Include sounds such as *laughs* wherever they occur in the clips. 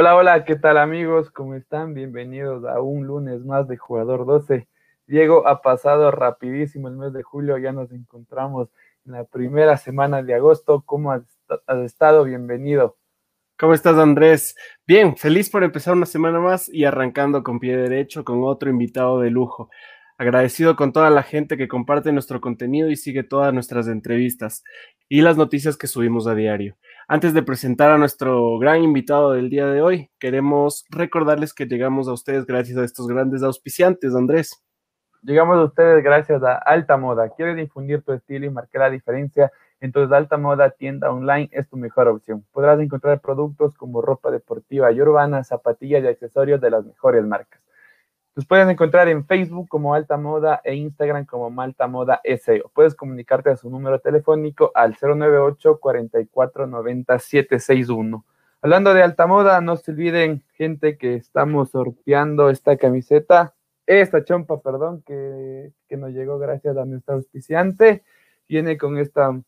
Hola, hola, ¿qué tal amigos? ¿Cómo están? Bienvenidos a un lunes más de Jugador 12. Diego, ha pasado rapidísimo el mes de julio, ya nos encontramos en la primera semana de agosto. ¿Cómo has, estado? Bienvenido. ¿Cómo estás, Andrés? Bien, feliz por empezar una semana más y arrancando con pie derecho con otro invitado de lujo. Agradecido con toda la gente que comparte nuestro contenido y sigue todas nuestras entrevistas y las noticias que subimos a diario. Antes de presentar a nuestro gran invitado del día de hoy, queremos recordarles que llegamos a ustedes gracias a estos grandes auspiciantes, Andrés. Llegamos a ustedes gracias a Alta Moda. ¿Quieres difundir tu estilo y marcar la diferencia? Entonces Alta Moda tienda online es tu mejor opción. Podrás encontrar productos como ropa deportiva y urbana, zapatillas y accesorios de las mejores marcas. Los puedes encontrar en Facebook como Alta Moda e Instagram como Malta Moda SEO. Puedes comunicarte a su número telefónico al 098 44 90 761. Hablando de Alta Moda, no se olviden, gente, que estamos sorteando esta camiseta, esta chompa, perdón, que, que nos llegó gracias a nuestro auspiciante. Viene con esta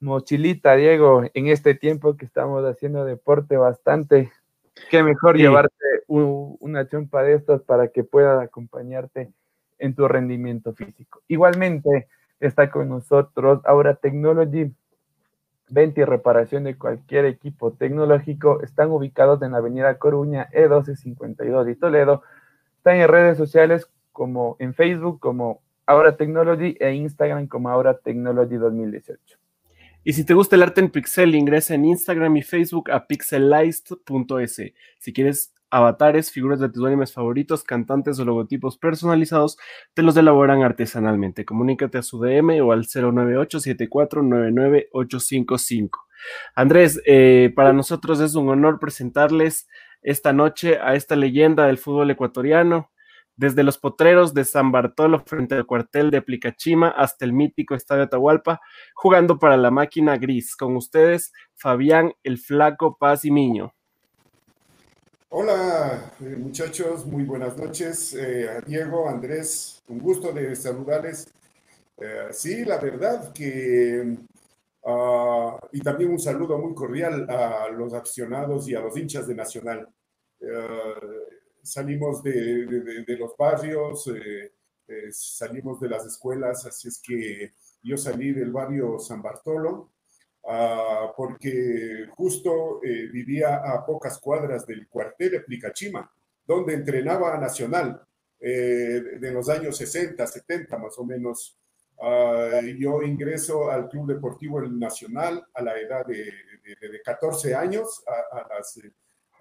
mochilita, Diego, en este tiempo que estamos haciendo deporte bastante Qué mejor llevarte una chompa de estas para que pueda acompañarte en tu rendimiento físico. Igualmente está con nosotros Aura Technology. Venta y reparación de cualquier equipo tecnológico. Están ubicados en la avenida Coruña, E1252 y Toledo. Están en redes sociales como en Facebook como Aura Technology e Instagram como Aura Technology 2018. Y si te gusta el arte en pixel, ingresa en Instagram y Facebook a pixelized.es. Si quieres avatares, figuras de tus animes favoritos, cantantes o logotipos personalizados, te los elaboran artesanalmente. Comunícate a su DM o al 098-7499-855. Andrés, eh, para nosotros es un honor presentarles esta noche a esta leyenda del fútbol ecuatoriano, desde los potreros de San Bartolo frente al cuartel de Plicachima hasta el mítico Estadio Atahualpa, jugando para la máquina gris. Con ustedes, Fabián el Flaco Paz y Miño. Hola eh, muchachos, muy buenas noches. Eh, Diego, Andrés, un gusto de saludarles. Eh, sí, la verdad que... Ah, y también un saludo muy cordial a los aficionados y a los hinchas de Nacional salimos de, los barrios, eh, eh, salimos de las escuelas, así es que yo salí del barrio San Bartolo, ah, porque justo eh, vivía a pocas cuadras del cuartel de Plicachima, donde entrenaba a Nacional de los años 60, 70 más o menos. Ah, yo ingreso al Club Deportivo Nacional a la edad de, 14 años, a las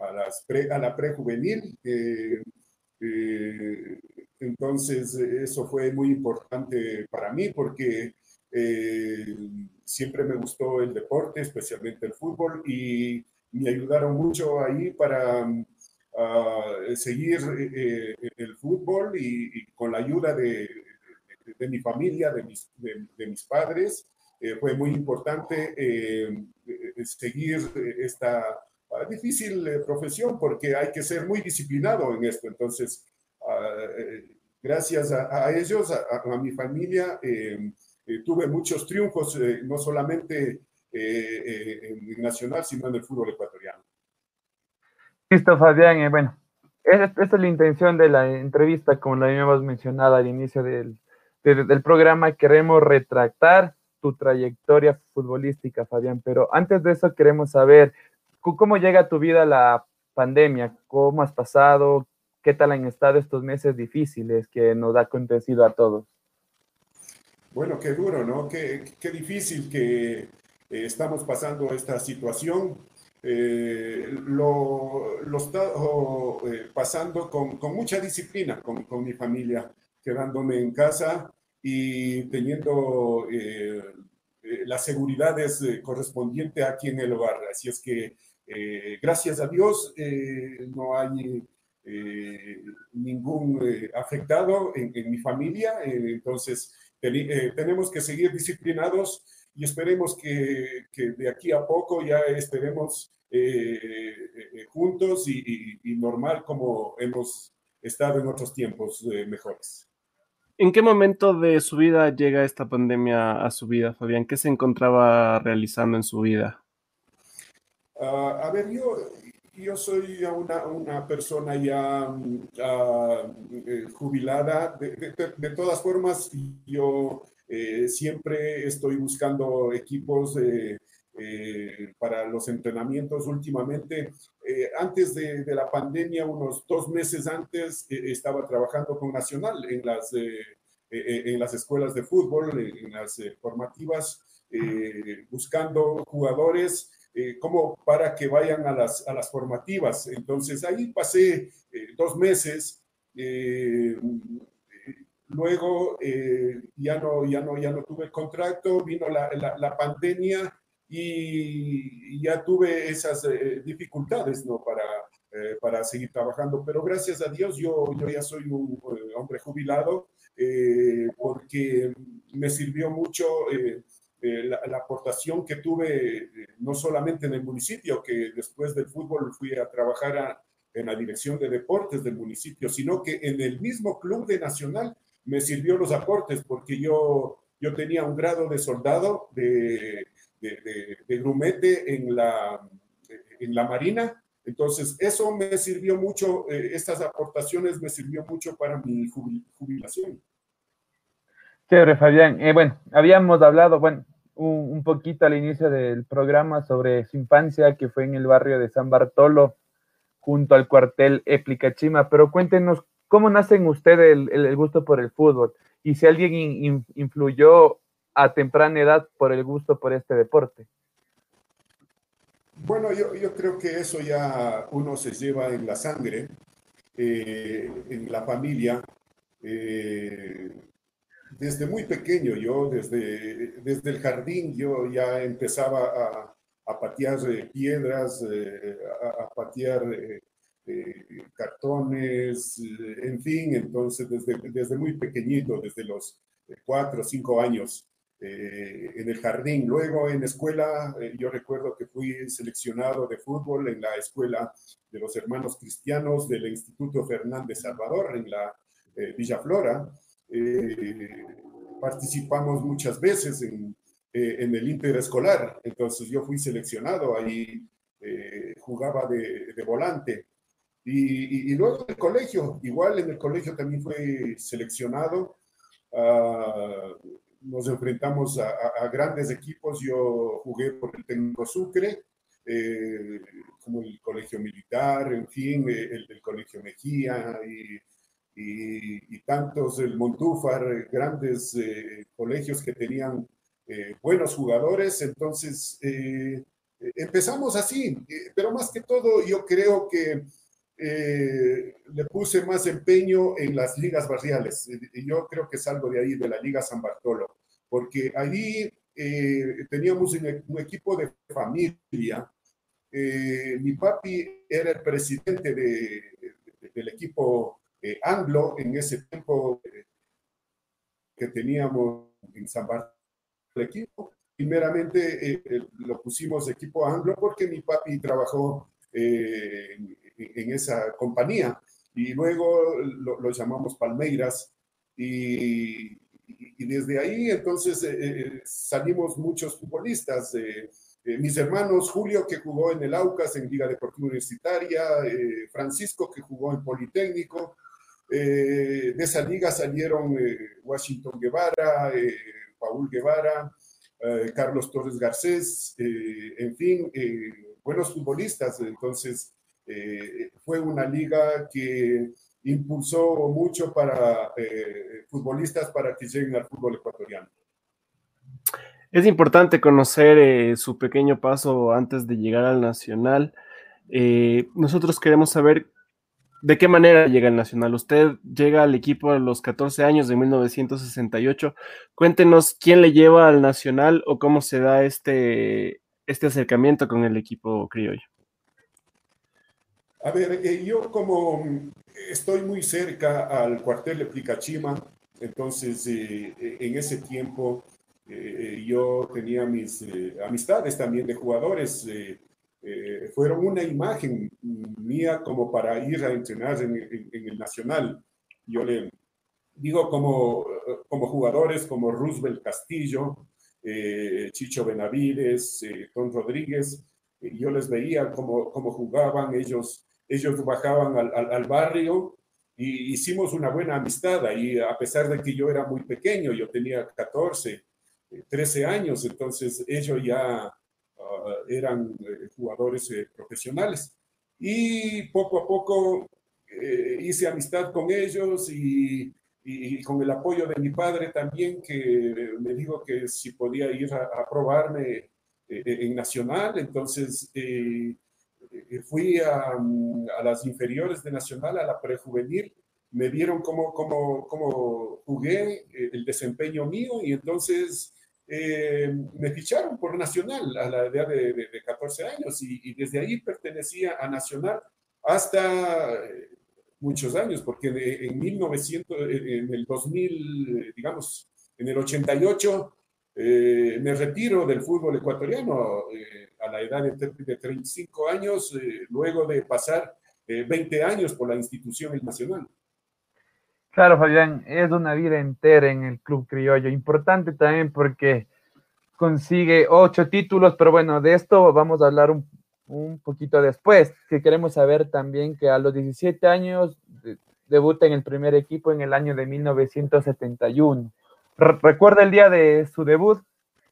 a, las a la prejuvenil. Eh, eh, entonces, eso fue muy importante para mí porque eh, siempre me gustó el deporte, especialmente el fútbol, y me ayudaron mucho ahí para ah, seguir el fútbol y, con la ayuda de, de, mi familia, de mis, de, mis padres, fue muy importante seguir esta difícil eh, profesión porque hay que ser muy disciplinado en esto. Entonces, ah, eh, gracias a, ellos, a, mi familia, eh, tuve muchos triunfos, no solamente en Nacional, sino en el fútbol ecuatoriano. Listo, Fabián. bueno, esta, es la intención de la entrevista, como la habíamos mencionado al inicio del, del programa. Queremos retractar tu trayectoria futbolística, Fabián, pero antes de eso queremos saber ¿Cómo llega a tu vida la pandemia? ¿Cómo has pasado? ¿Qué tal han estado estos meses difíciles que nos ha acontecido a todos? Bueno, qué duro, ¿no? Qué, difícil que eh, estamos pasando esta situación. Eh, lo, lo eh, pasando con, mucha disciplina con, mi familia, quedándome en casa y teniendo las seguridades correspondientes aquí en el hogar. Así es que eh, gracias a Dios eh, no hay eh, ningún afectado en, mi familia, entonces tenemos que seguir disciplinados y esperemos que, de aquí a poco ya estaremos juntos y, normal como hemos estado en otros tiempos mejores. ¿En qué momento de su vida llega esta pandemia a su vida, Fabián? ¿Qué se encontraba realizando en su vida? Ah, a ver, yo, yo soy una, una persona ya eh, jubilada. De, todas formas, yo eh, siempre estoy buscando equipos eh, para los entrenamientos. Últimamente, antes de, la pandemia, unos dos meses antes, estaba trabajando con Nacional en las, en las escuelas de fútbol, en las formativas, buscando jugadores eh, como para que vayan a las, a las formativas. Entonces ahí pasé eh, dos meses. Eh, luego ya, no, ya, no, ya no tuve el contrato, vino la, la, pandemia y ya tuve esas dificultades ¿no? para, para seguir trabajando. Pero gracias a Dios yo, yo ya soy un hombre jubilado porque me sirvió mucho eh, la, aportación que tuve eh, no solamente en el municipio, que después del fútbol fui a trabajar en la dirección de deportes del municipio, sino que en el mismo club de Nacional me sirvió los aportes porque yo, yo tenía un grado de soldado de, de, grumete en la, en la Marina. Entonces, eso me sirvió mucho, eh, estas aportaciones me sirvió mucho para mi jubilación. Chévere, Fabián. bueno, habíamos hablado, bueno, un, poquito al inicio del programa sobre su infancia, que fue en el barrio de San Bartolo, junto al cuartel Eplicachima, pero cuéntenos cómo nace en usted el, gusto por el fútbol y si alguien influyó a temprana edad por el gusto por este deporte. Bueno, yo, yo creo que eso ya uno se lleva en la sangre, eh, en la familia. Eh, desde muy pequeño, yo desde, desde el jardín, yo ya empezaba a, a patear eh, piedras, eh, a, patear eh, cartones, en fin, entonces desde, desde muy pequeñito, desde los cuatro o cinco años, en el jardín. Luego en escuela, yo recuerdo que fui seleccionado de fútbol en la escuela de los hermanos cristianos del Instituto Fernández Salvador, en la Villa Flora. Eh, participamos muchas veces en, eh, en, el interescolar, entonces yo fui seleccionado, ahí eh, jugaba de, volante. Y, y, luego el colegio, igual en el colegio también fue seleccionado. Ah, nos enfrentamos a, grandes equipos. Yo jugué por el Técnico Sucre, como el Colegio Militar, en fin, el, el Colegio Mejía y y, tantos el Montúfar, grandes eh, colegios que tenían eh, buenos jugadores. Entonces, eh, empezamos así, pero más que todo yo creo que le puse más empeño en las ligas barriales. Y yo creo que salgo de ahí, de la Liga San Bartolo, porque allí teníamos un, equipo de familia. mi papi era el presidente del equipo eh, anglo en ese tiempo eh, que teníamos en San Bartolomé el equipo. Primeramente eh, lo pusimos equipo anglo porque mi papi trabajó en, esa compañía y luego lo, llamamos Palmeiras y, desde ahí entonces salimos muchos futbolistas. mis hermanos, Julio, que jugó en el Aucas en Liga Deportiva Universitaria, Francisco, que jugó en Politécnico, eh, de esa liga salieron eh, Washington Guevara, eh, Paul Guevara, Carlos Torres Garcés, en fin, buenos futbolistas. Entonces, fue una liga que impulsó mucho para futbolistas para que lleguen al fútbol ecuatoriano. Es importante conocer su pequeño paso antes de llegar al Nacional. nosotros queremos saber ¿De qué manera llega el Nacional? Usted llega al equipo a los 14 años de 1968. Cuéntenos quién le lleva al Nacional o cómo se da este, este acercamiento con el equipo criollo. A ver, eh, yo como estoy muy cerca al cuartel de Picachima, entonces eh, eh, en ese tiempo yo tenía mis amistades también de jugadores eh, fueron una imagen mía como para ir a entrenar en, el Nacional. Yo le digo como, como jugadores como Roosevelt Castillo, eh, Chicho Benavides, eh, Tom Rodríguez, yo les veía cómo, cómo jugaban, ellos, ellos bajaban al, al, barrio y hicimos una buena amistad ahí, a pesar de que yo era muy pequeño, yo tenía 14, 13 años, entonces ellos ya ah, eran eh, jugadores eh, profesionales. Y poco a poco eh, hice amistad con ellos y, y, con el apoyo de mi padre también, que me dijo que si podía ir a, a probarme en Nacional, entonces fui a, a, las inferiores de Nacional, a la prejuvenil, me vieron cómo, cómo, cómo jugué, el desempeño mío, y entonces eh, me ficharon por Nacional a la edad de, 14 años y, desde ahí pertenecía a Nacional hasta eh, muchos años, porque en 1900, en el 2000, digamos, en el 88, eh, me retiro del fútbol ecuatoriano a la edad de, de 35 años, luego de pasar 20 años por la institución nacional. Claro, Fabián, es una vida entera en el club criollo. Importante también porque consigue ocho títulos, pero bueno, de esto vamos a hablar un, un poquito después, que queremos saber también que a los 17 años debuta en el primer equipo en el año de 1971. ¿Recuerda el día de su debut?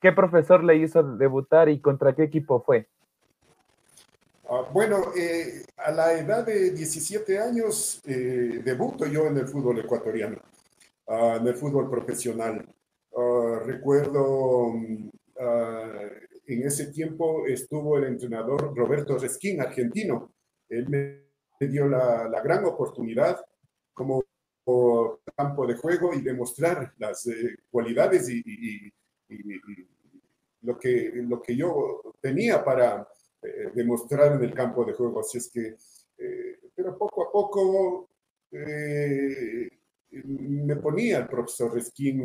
¿Qué profesor le hizo debutar y contra qué equipo fue? Ah, bueno, eh, a la edad de 17 años eh, debuto yo en el fútbol ecuatoriano, ah, en el fútbol profesional. Ah, recuerdo, mm, en ese tiempo estuvo el entrenador Roberto Resquín, argentino. Él me dio la, gran oportunidad como campo de juego y demostrar las eh, cualidades y, y, lo, que, lo que yo tenía para eh, demostrar en el campo de juego. Así es que, eh, pero poco a poco eh, me ponía el profesor Reskin.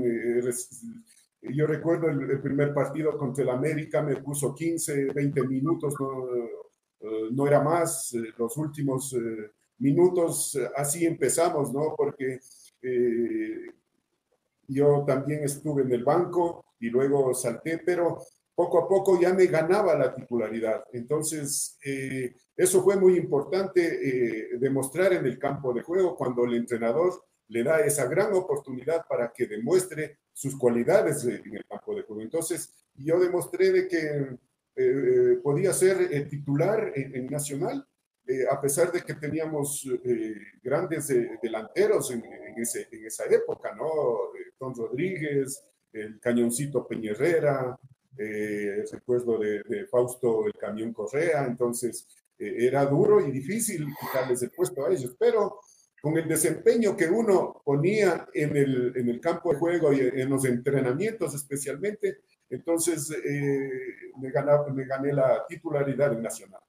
yo recuerdo el, primer partido contra el América, me puso 15, 20 minutos, no, no era más. Los últimos minutos, así empezamos, ¿no? Porque yo también estuve en el banco y luego salté, pero poco a poco ya me ganaba la titularidad. Entonces, eh, eso fue muy importante eh, demostrar en el campo de juego cuando el entrenador le da esa gran oportunidad para que demuestre sus cualidades en el campo de juego. Entonces, yo demostré de que eh, podía ser titular en, Nacional, a pesar de que teníamos grandes delanteros en, ese, en, esa época, ¿no? Don Rodríguez, el Cañoncito Peñerrera, eh, recuerdo de, Fausto el Camión Correa, entonces eh, era duro y difícil quitarles el puesto a ellos, pero con el desempeño que uno ponía en el, en el campo de juego y en los entrenamientos especialmente, entonces eh, me, me gané la titularidad en Nacional.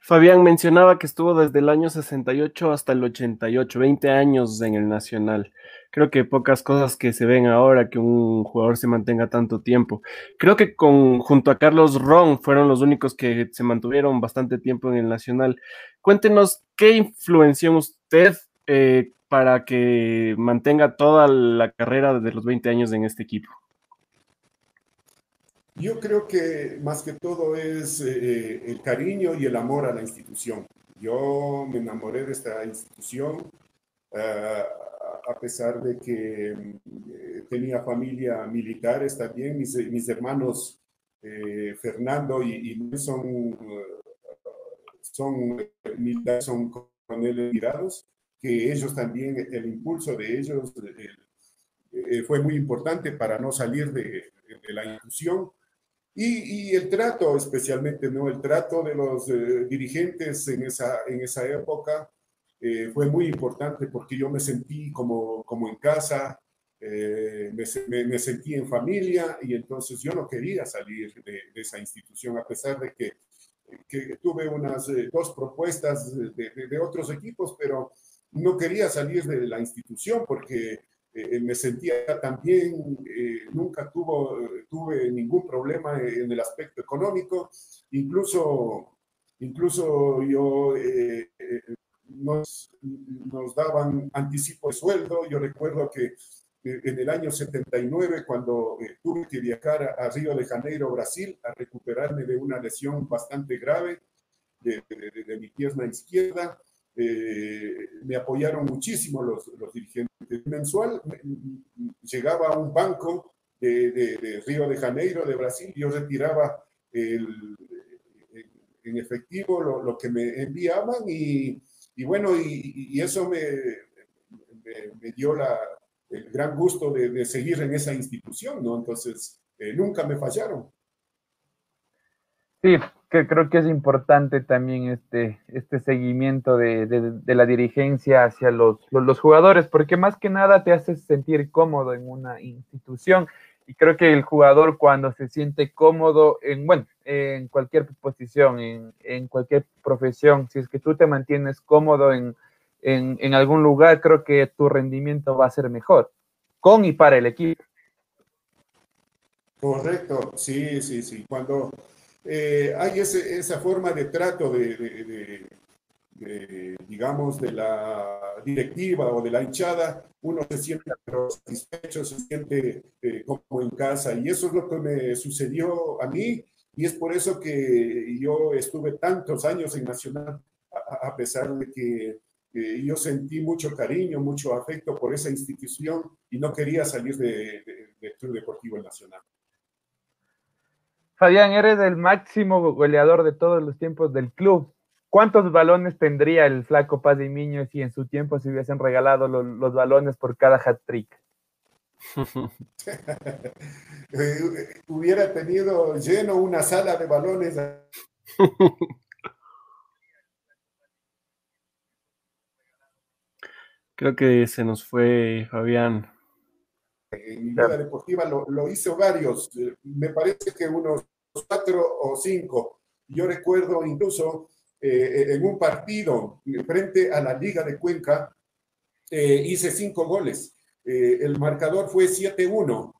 Fabián mencionaba que estuvo desde el año 68 hasta el 88, 20 años en el Nacional. Creo que pocas cosas que se ven ahora que un jugador se mantenga tanto tiempo. Creo que con, junto a Carlos Ron fueron los únicos que se mantuvieron bastante tiempo en el Nacional. Cuéntenos qué influenció usted eh, para que mantenga toda la carrera de los 20 años en este equipo. Yo creo que más que todo es eh, eh, el cariño y el amor a la institución. Yo me enamoré de esta institución a pesar de que eh, tenía familia militares también, mis, mis hermanos eh, Fernando y, Luis son, son militares, son coroneles mirados, que ellos también, el impulso de ellos eh, fue muy importante para no salir de, la institución. Y, y, el trato, especialmente, ¿no? El trato de los dirigentes en esa, en esa época, eh, fue muy importante porque yo me sentí como, como en casa, eh, me, me, sentí en familia y entonces yo no quería salir de, esa institución a pesar de que, que tuve unas eh, dos propuestas de, de, otros equipos, pero no quería salir de la institución porque me sentía también, nunca tuvo, tuve ningún problema en el aspecto económico, incluso, incluso yo nos, nos daban anticipo de sueldo. Yo recuerdo que en el año 79 cuando tuve que viajar a, Río de Janeiro, Brasil, a recuperarme de una lesión bastante grave de, mi pierna izquierda. Me apoyaron muchísimo los, los dirigentes. Mensual llegaba a un banco de, Río de Janeiro, de Brasil, yo retiraba el, en efectivo lo, que me enviaban y, bueno, y, eso me, me, dio la, el gran gusto de, seguir en esa institución, ¿no? Entonces, eh, nunca me fallaron. Sí, que creo que es importante también este, este seguimiento de, de, la dirigencia hacia los, los, jugadores, porque más que nada te hace sentir cómodo en una institución. Y creo que el jugador cuando se siente cómodo en, bueno, en cualquier posición, en, en cualquier profesión, si es que tú te mantienes cómodo en, en algún lugar, creo que tu rendimiento va a ser mejor, con y para el equipo. Correcto, sí, sí, sí. Cuando eh, hay esa forma de trato de, digamos, de la directiva o de la hinchada, uno se siente satisfecho, se siente eh, como en casa. Y eso es lo que me sucedió a mí. Y es por eso que yo estuve tantos años en Nacional, a, pesar de que yo sentí mucho cariño, mucho afecto por esa institución y no quería salir del Club Deportivo Nacional. Fabián, eres el máximo goleador de todos los tiempos del club. ¿Cuántos balones tendría el flaco Paz de Miño si en su tiempo se hubiesen regalado los, balones por cada hat-trick? *laughs* Hubiera tenido lleno una sala de balones. *laughs* Creo que se nos fue Fabián en mi vida deportiva lo, lo, varios, eh, me parece que unos cuatro o cinco. Yo recuerdo incluso eh, en un partido frente a la Liga de Cuenca, eh, hice cinco goles. el marcador fue 7-1.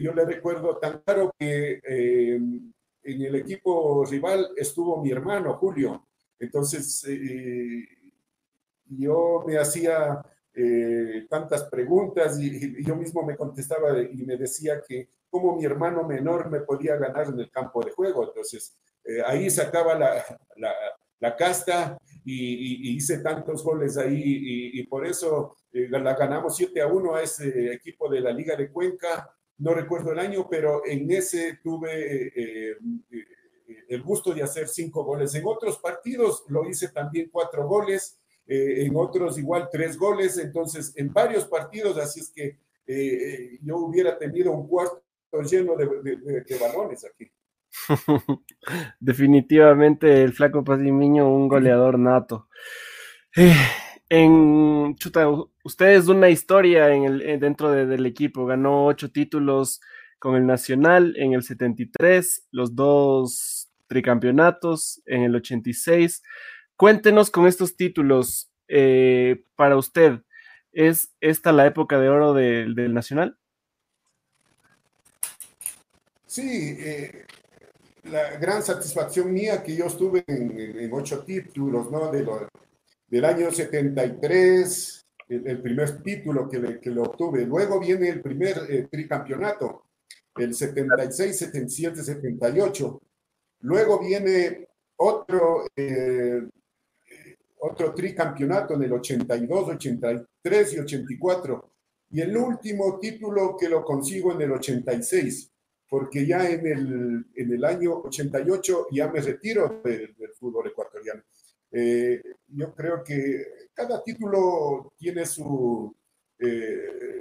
yo le recuerdo tan claro que en el equipo rival estuvo mi hermano Julio. Entonces, yo me hacía eh, tantas preguntas y, yo mismo me contestaba y me decía que como mi hermano menor me podía ganar en el campo de juego. Entonces, eh, ahí sacaba la, la, casta y, hice tantos goles ahí y, por eso eh, la ganamos 7 a 1 a ese equipo de la Liga de Cuenca. No recuerdo el año, pero en ese tuve el gusto de hacer cinco goles. En otros partidos lo hice también cuatro goles eh, en otros igual tres goles, entonces en varios partidos, así es que eh, yo hubiera tenido un cuarto lleno de, balones aquí. *laughs* Definitivamente el flaco Pazimiño, un goleador nato. Eh, en chuta, usted es una historia en el, dentro del equipo, ganó ocho títulos con el Nacional en el 73, los dos tricampeonatos en el 86. Cuéntenos con estos títulos eh, para usted. ¿Es esta la época de oro del, Nacional? Sí, eh, la gran satisfacción mía que yo estuve en, ocho títulos, ¿no? De del año 73, el, primer título que, que, lo obtuve. Luego viene el primer eh, tricampeonato, el 76, 77, 78. Luego viene otro otro tricampeonato en el 82, 83 y 84. Y el último título que lo consigo en el 86, porque ya en el, en el año 88 ya me retiro del, fútbol ecuatoriano. Eh, yo creo que cada título tiene su, eh,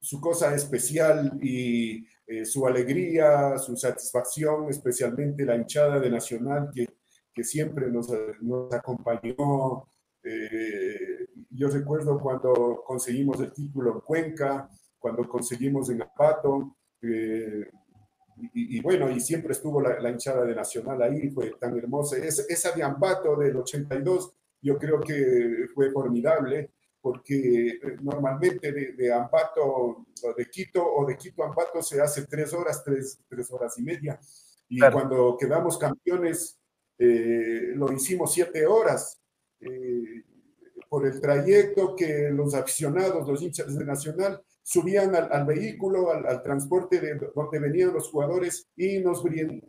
su cosa especial y eh, su alegría, su satisfacción, especialmente la hinchada de Nacional que que siempre nos, nos acompañó. Eh, yo recuerdo cuando conseguimos el título en Cuenca, cuando conseguimos en Apato, eh, y, bueno, y siempre estuvo la, hinchada de Nacional ahí, fue tan hermosa. esa de Ambato del 82, yo creo que fue formidable, porque eh, normalmente de, de Ambato, de Quito o de Quito a Ambato se hace tres horas, tres, tres horas y media. Y cuando quedamos campeones, eh, lo hicimos siete horas. Eh, por el trayecto que los aficionados, los hinchas de Nacional, subían al, vehículo, al, transporte de donde venían los jugadores y nos,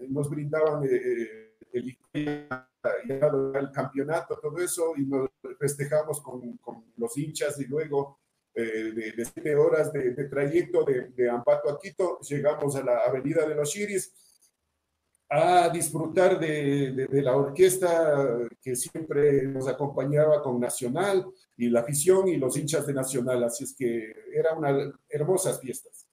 nos brindaban eh, el, el, campeonato, todo eso, y nos festejamos con, con los hinchas y luego eh, de, siete horas de, trayecto de, de, Ampato a Quito, llegamos a la Avenida de los Chiris a disfrutar de, la orquesta que siempre nos acompañaba con Nacional y la afición y los hinchas de Nacional. Así es que eran hermosas fiestas.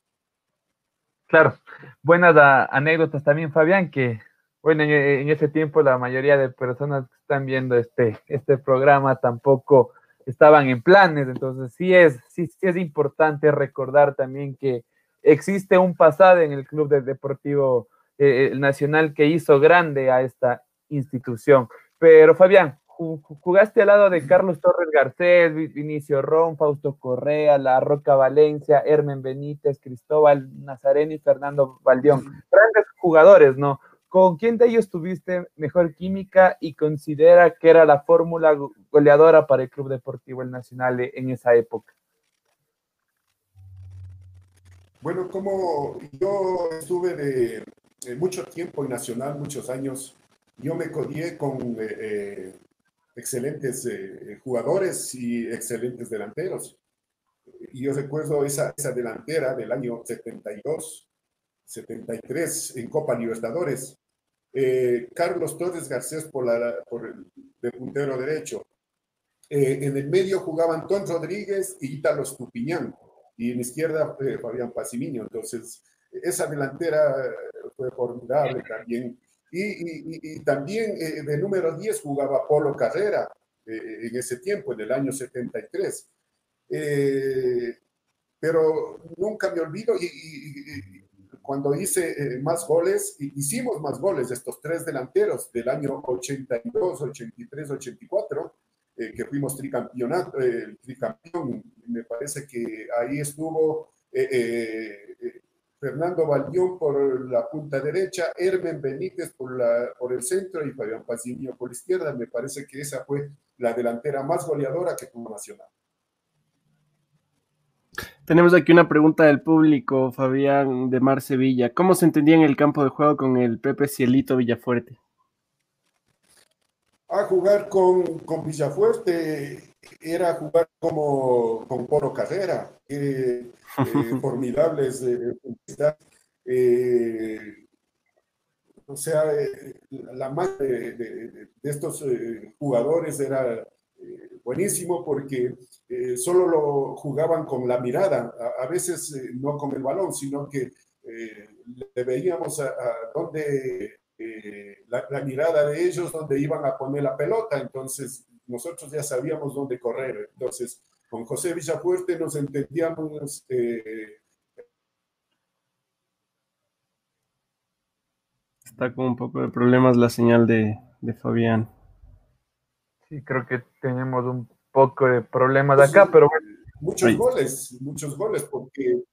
Claro, buenas anécdotas también, Fabián, que bueno, en, ese tiempo la mayoría de personas que están viendo este, este programa tampoco estaban en planes, entonces sí es, sí, es importante recordar también que existe un pasado en el Club Deportivo eh, el Nacional que hizo grande a esta institución. Pero Fabián, jugaste al lado de Carlos Torres Garcés, Vinicio Ron, Fausto Correa, La Roca Valencia, Hermen Benítez, Cristóbal Nazareno y Fernando Valdión. Grandes jugadores, ¿no? ¿Con quién de ellos tuviste mejor química y considera que era la fórmula goleadora para el Club Deportivo El Nacional en esa época? Bueno, como yo estuve de eh, mucho tiempo en Nacional, muchos años, yo me codié con eh, eh, excelentes jugadores y excelentes delanteros. Y yo recuerdo esa, esa delantera del año 72, 73 en Copa Libertadores. Carlos Torres Garcés por, la, por el de puntero derecho. en el medio jugaban Anton Rodríguez y Ítalo Estupiñán. Y en izquierda Fabián Pasimiño. Entonces, esa delantera fue formidable también. Y, también eh, de número 10 jugaba Polo Carrera eh, en ese tiempo, en el año 73. Eh, pero nunca me olvido y, cuando hice más goles, hicimos más goles estos tres delanteros del año 82, 83, 84, que fuimos tricampeonato, tricampeón, me parece que ahí estuvo Fernando Valdión por la punta derecha, Hermen Benítez por, la, por el centro y Fabián Pacinio por la izquierda. Me parece que esa fue la delantera más goleadora que tuvo Nacional. Tenemos aquí una pregunta del público, Fabián de Mar Sevilla. ¿Cómo se entendía en el campo de juego con el Pepe Cielito Villafuerte? A jugar con, con Villafuerte era jugar como con Poro Carrera. Eh, *laughs* eh, formidables eh, eh, o sea, la más de, estos estos era buenísimo porque solo lo jugaban con la mirada, a, veces no con el balón, sino que le veíamos a, dónde la, la, mirada de ellos, donde iban a poner la pelota, entonces nosotros ya sabíamos dónde correr, entonces con José Villafuerte nos entendíamos. Eh, Está con un poco de problemas la señal de, Fabián. Sí, creo que tenemos un poco de problemas de acá, pero Muchos goles, muchos goles, porque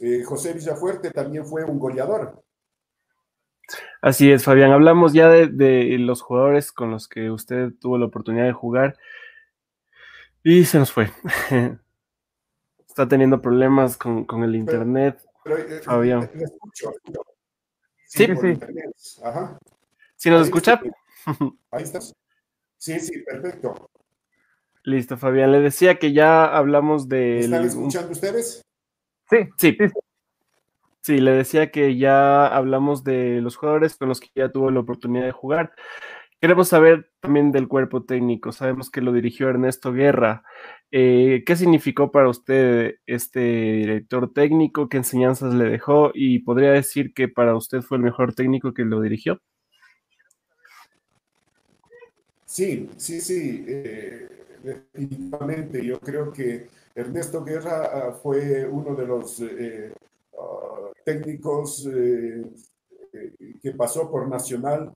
eh, José Villafuerte también fue un goleador. Así es, Fabián. Hablamos ya de, los jugadores con los que usted tuvo la oportunidad de jugar. Y se nos fue. *laughs* Está teniendo problemas con, el internet. Eh, Fabián. Sí, sí. Ajá. ¿Sí nos escucha? *laughs* Ahí estás. Sí, sí, perfecto. Listo, Fabián. Le decía que ya hablamos de. ¿Están escuchando ustedes? Sí, sí. sí. Sí, le decía que ya hablamos de los jugadores con los que ya tuvo la oportunidad de jugar. Queremos saber también del cuerpo técnico. Sabemos que lo dirigió Ernesto Guerra. Eh, ¿Qué significó para usted este director técnico? ¿Qué enseñanzas le dejó? ¿Y podría decir que para usted fue el mejor técnico que lo dirigió? Sí, sí, sí, eh, definitivamente. Yo creo que Ernesto Guerra ah, fue uno de los eh, técnicos que pasó por Nacional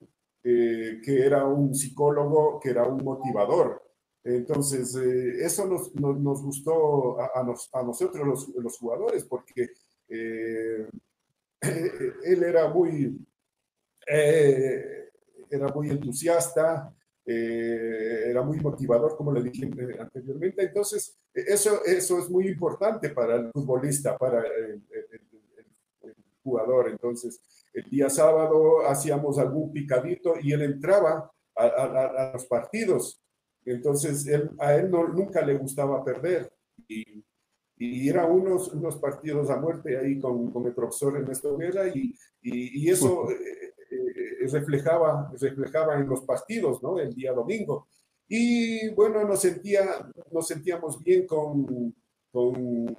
eh, que era un psicólogo, que era un motivador. Entonces, eh, eso nos, nos, gustó a, a, nosotros los, los, jugadores, porque eh, *laughs* él era muy, era muy entusiasta, era muy motivador, como le dije anteriormente. Entonces, eso, eso es muy importante para el futbolista, para el, jugador. Entonces, el día sábado hacíamos algún picadito y él entraba a, los partidos. Entonces, él, a él no, nunca le gustaba perder. Y, y eran unos, unos partidos a muerte ahí con, con el profesor Ernesto Guerra y, y, eso eh, eh, reflejaba, reflejaba en los partidos, ¿no? El día domingo. Y bueno, nos, sentía, nos sentíamos bien con, con,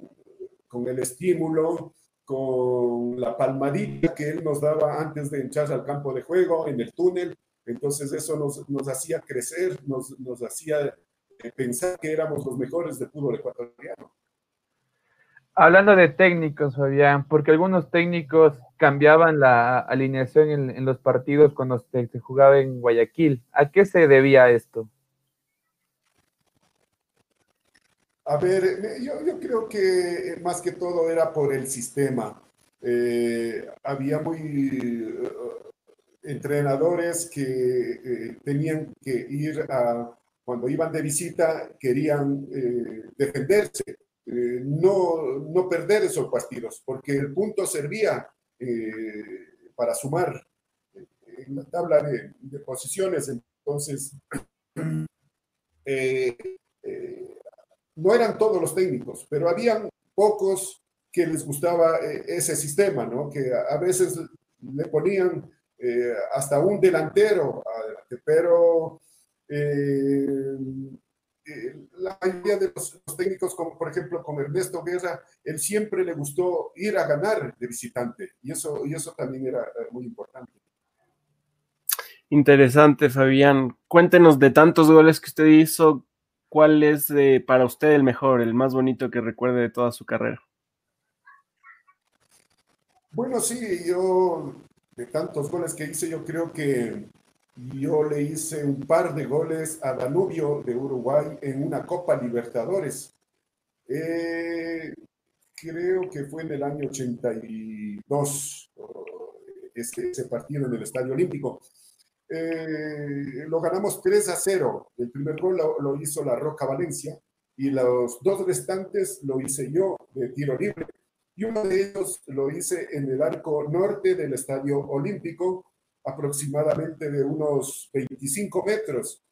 con el estímulo, con la palmadita que él nos daba antes de entrar al campo de juego, en el túnel. Entonces eso nos, nos hacía crecer, nos, nos hacía eh, pensar que éramos los mejores de fútbol ecuatoriano. Hablando de técnicos, Fabián, porque algunos técnicos cambiaban la alineación en, los partidos cuando se, jugaba en Guayaquil. ¿A qué se debía esto? A ver, yo, creo que más que todo era por el sistema. Eh, había muy entrenadores que eh, tenían que ir a, cuando iban de visita, querían eh, defenderse, eh, no, no perder esos partidos, porque el punto servía para sumar en la tabla de posiciones. Entonces, *clears throat* no eran todos los técnicos, pero habían pocos que les gustaba ese sistema, ¿no? Que a veces le ponían eh, hasta un delantero pero eh, eh, la mayoría de los, técnicos, como por ejemplo con Ernesto Guerra, él siempre le gustó ir a ganar de visitante y eso, y eso también era muy importante. Interesante, Fabián. Cuéntenos de tantos goles que usted hizo, ¿cuál es para usted el mejor, el más bonito que recuerde de toda su carrera? Bueno, sí, yo de tantos goles que hice, yo creo que yo le hice un par de goles a Danubio de Uruguay en una Copa Libertadores. Eh, creo que fue en el año 82, ese, ese partido en el Estadio Olímpico. Eh, lo ganamos 3 a 0. El primer gol lo, lo, hizo la Roca Valencia y los dos restantes lo hice yo de tiro libre y uno de ellos lo hice en el arco norte del Estadio Olímpico, aproximadamente de unos 25 metros.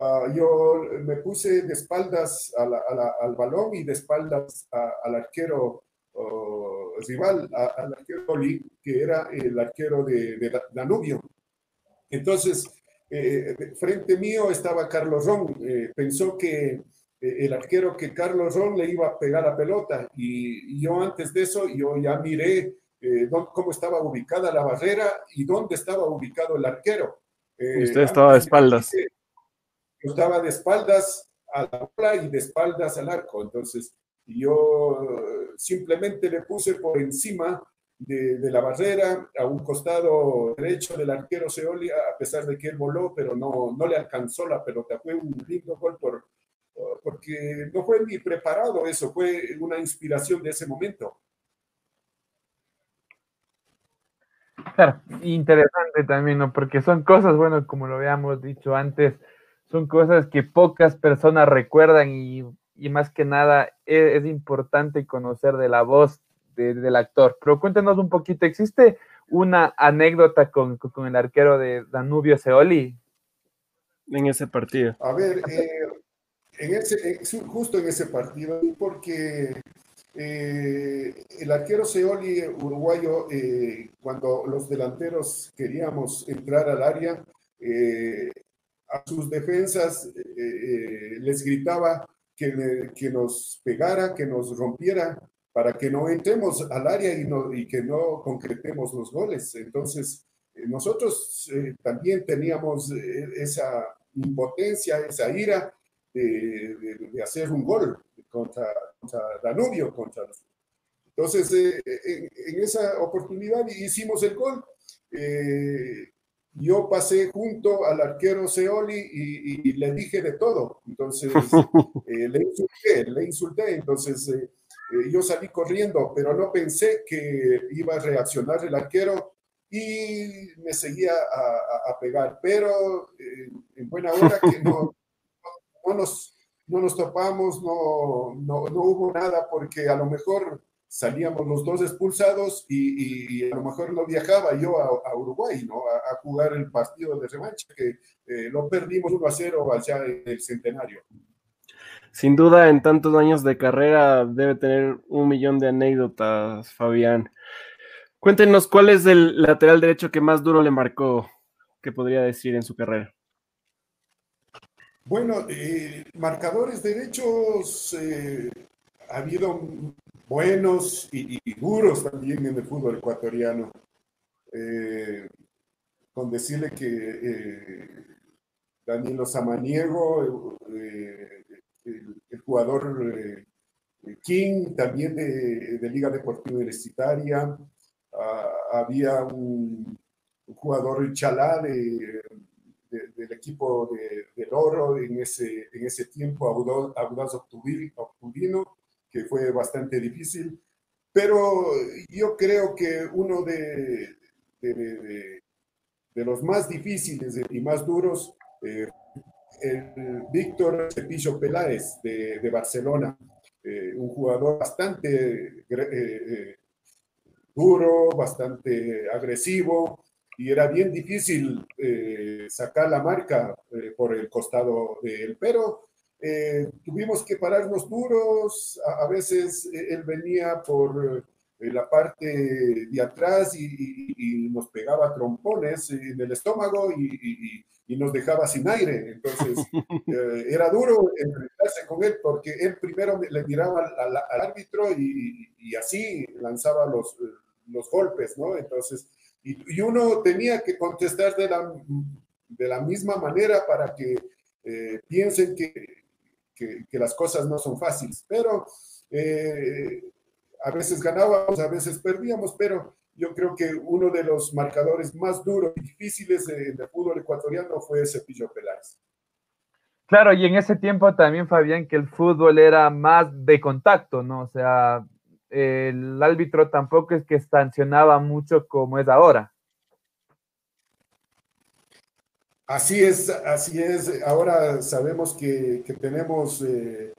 Ah, yo me puse de espaldas al balón y de espaldas al arquero oh, rival, al arquero Oli, que era el arquero de, Danubio. Entonces, eh, frente mío estaba Carlos Ron. Eh, pensó que el arquero que Carlos Ron le iba a pegar la pelota y, yo antes de eso yo ya miré eh, cómo estaba ubicada la barrera y dónde estaba ubicado el arquero. Eh, Usted estaba de espaldas. Yo estaba de espaldas a la bola y de espaldas al arco. Entonces yo simplemente le puse por encima de, la barrera a un costado derecho del arquero Seoli, a pesar de que él voló, pero no, no le alcanzó la pelota. Fue un lindo gol por, porque no fue ni preparado eso, fue una inspiración de ese momento. Claro, interesante también, ¿no? Porque son cosas, bueno, como lo habíamos dicho antes, son cosas que pocas personas recuerdan y, más que nada e, es, importante conocer de la voz del actor. Pero cuéntanos un poquito, ¿existe una anécdota con, con el arquero de Danubio Seoli? En ese partido. A ver, eh, en ese, justo en ese partido, porque eh, el arquero Seoli uruguayo, eh, cuando los delanteros queríamos entrar al área, eh, a sus defensas les gritaba que, que, nos pegara, que nos rompiera, para que no entremos al área y, no, y que no concretemos los goles. Entonces, nosotros también teníamos esa impotencia, esa ira, de, hacer un gol contra, Danubio. Contra, entonces, eh, en, esa oportunidad hicimos el gol. Eh, yo pasé junto al arquero Seoli y, le dije de todo. Entonces, *laughs* eh, le insulté, le insulté. Entonces, yo salí corriendo, pero no pensé que iba a reaccionar el arquero y me seguía a, pegar, pero en buena hora que no, no, nos, no nos topamos, no, no, no hubo nada porque a lo mejor salíamos los dos expulsados y, a lo mejor no viajaba yo a, Uruguay, ¿no? A, jugar el partido de revancha, que eh, lo perdimos 1 a 0 allá en el centenario. Sin duda, en tantos años de carrera debe tener un millón de anécdotas, Fabián. Cuéntenos cuál es el lateral derecho que más duro le marcó, que podría decir en su carrera. Bueno, eh, marcadores derechos eh, ha habido buenos y, duros también en el fútbol ecuatoriano. Eh, con decirle que Danilo Samaniego, eh, el, jugador King, también de, Liga Deportiva Universitaria, ah, había un, jugador Chalá de, del equipo de, del Oro en ese, en ese tiempo, Audaz Octubino, que fue bastante difícil, pero yo creo que uno de, de, los más difíciles y más duros, eh, el Víctor Cepillo Peláez de, Barcelona, eh, un jugador bastante eh, duro, bastante agresivo, y era bien difícil sacar la marca por el costado de él, pero eh, tuvimos que pararnos duros, a, veces eh, él venía por eh, la parte de atrás y, nos pegaba trompones en el estómago y, nos dejaba sin aire. Entonces *laughs* era duro enfrentarse con él porque él primero le miraba al, árbitro y, así lanzaba los, los golpes, ¿no? Entonces, y, uno tenía que contestar de la, de la misma manera para que piensen que que, las cosas no son fáciles, pero eh, a veces ganábamos, a veces perdíamos, pero yo creo que uno de los marcadores más duros y difíciles del de fútbol ecuatoriano fue Cepillo Peláez. Claro, y en ese tiempo también, Fabián, que el fútbol era más de contacto, ¿no? O sea, el árbitro tampoco es que sancionaba mucho como es ahora. Así es, así es. Ahora sabemos que, tenemos eh,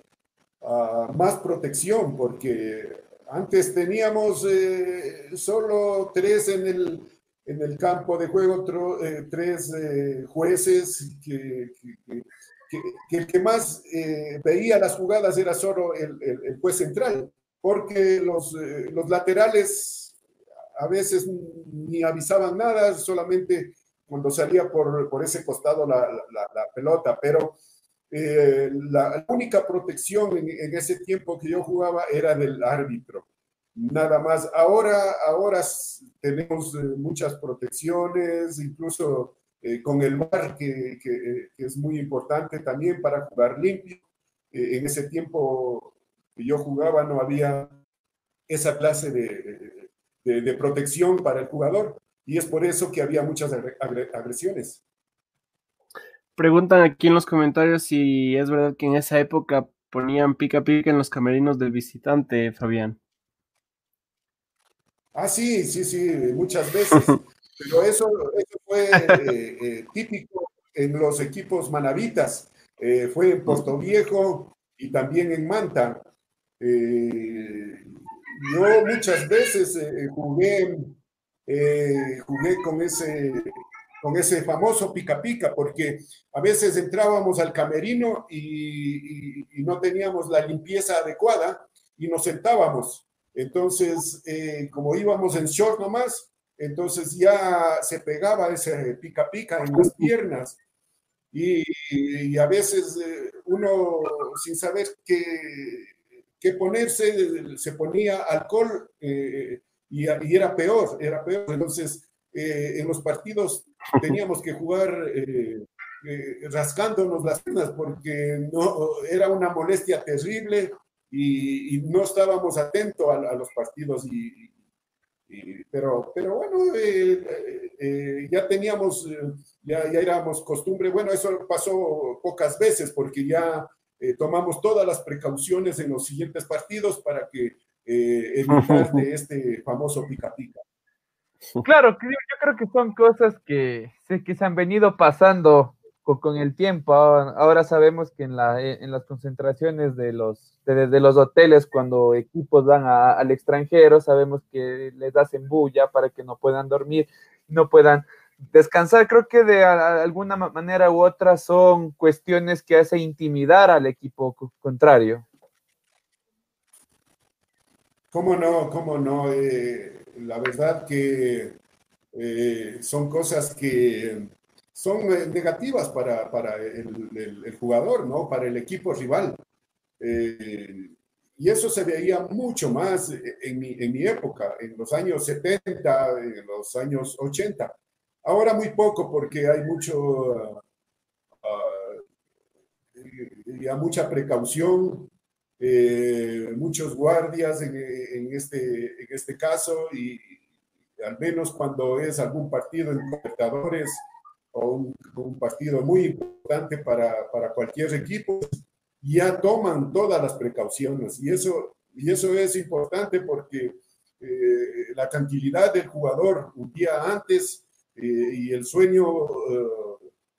más protección porque antes teníamos eh, solo tres en el, en el campo de juego, eh, tres jueces que, el que más veía las jugadas era solo el, el juez central, porque los, los laterales a veces ni avisaban nada, solamente cuando salía por, por ese costado la, la, pelota, pero eh, la única protección en, ese tiempo que yo jugaba era del árbitro. Nada más. Ahora, ahora tenemos eh, muchas protecciones, incluso eh, con el mar, que, es muy importante también para jugar limpio. en ese tiempo que yo jugaba no había esa clase de protección para el jugador y es por eso que había muchas agresiones. Preguntan aquí en los comentarios si es verdad que en esa época ponían pica pica en los camerinos del visitante, Fabián. Ah, sí, sí, sí, muchas *laughs* veces. Pero eso, fue eh, eh, típico en los equipos manavitas. Eh, fue en Puerto Viejo y también en Manta. yo muchas veces jugué jugué con ese, con ese famoso pica pica, porque a veces entrábamos al camerino y, no teníamos la limpieza adecuada y nos sentábamos. Entonces, eh, como íbamos en short nomás, entonces ya se pegaba ese pica pica en las piernas. Y, a veces eh, uno, sin saber qué, qué ponerse, se ponía alcohol y, era peor, era peor. Entonces, eh, en los partidos teníamos que jugar eh, eh, rascándonos las piernas porque no, era una molestia terrible y, no estábamos atentos a, los partidos. Y, pero, pero bueno, ya teníamos, ya, ya éramos costumbre. Bueno, eso pasó pocas veces porque ya tomamos todas las precauciones en los siguientes partidos para que eh, *laughs* de este famoso pica pica. Claro, yo creo que son cosas que, que se han venido pasando con, el tiempo. Ahora, sabemos que en, la, en las concentraciones de los, de, los hoteles, cuando equipos van al extranjero, sabemos que les hacen bulla para que no puedan dormir, no puedan descansar. Creo que de alguna manera u otra son cuestiones que hacen intimidar al equipo contrario. ¿Cómo no? ¿Cómo no? Eh, la verdad que eh, son cosas que son eh, negativas para, para el, jugador, ¿no? Para el equipo rival. y eso se veía mucho más en mi, en mi, época, en los años 70, en los años 80. Ahora muy poco porque hay mucho, uh, mucha precaución, eh, muchos guardias en, este, en este caso y, al menos cuando es algún partido en Libertadores o un, partido muy importante para, para, cualquier equipo, ya toman todas las precauciones. Y eso, y eso es importante porque eh, la tranquilidad del jugador un día antes eh, y el sueño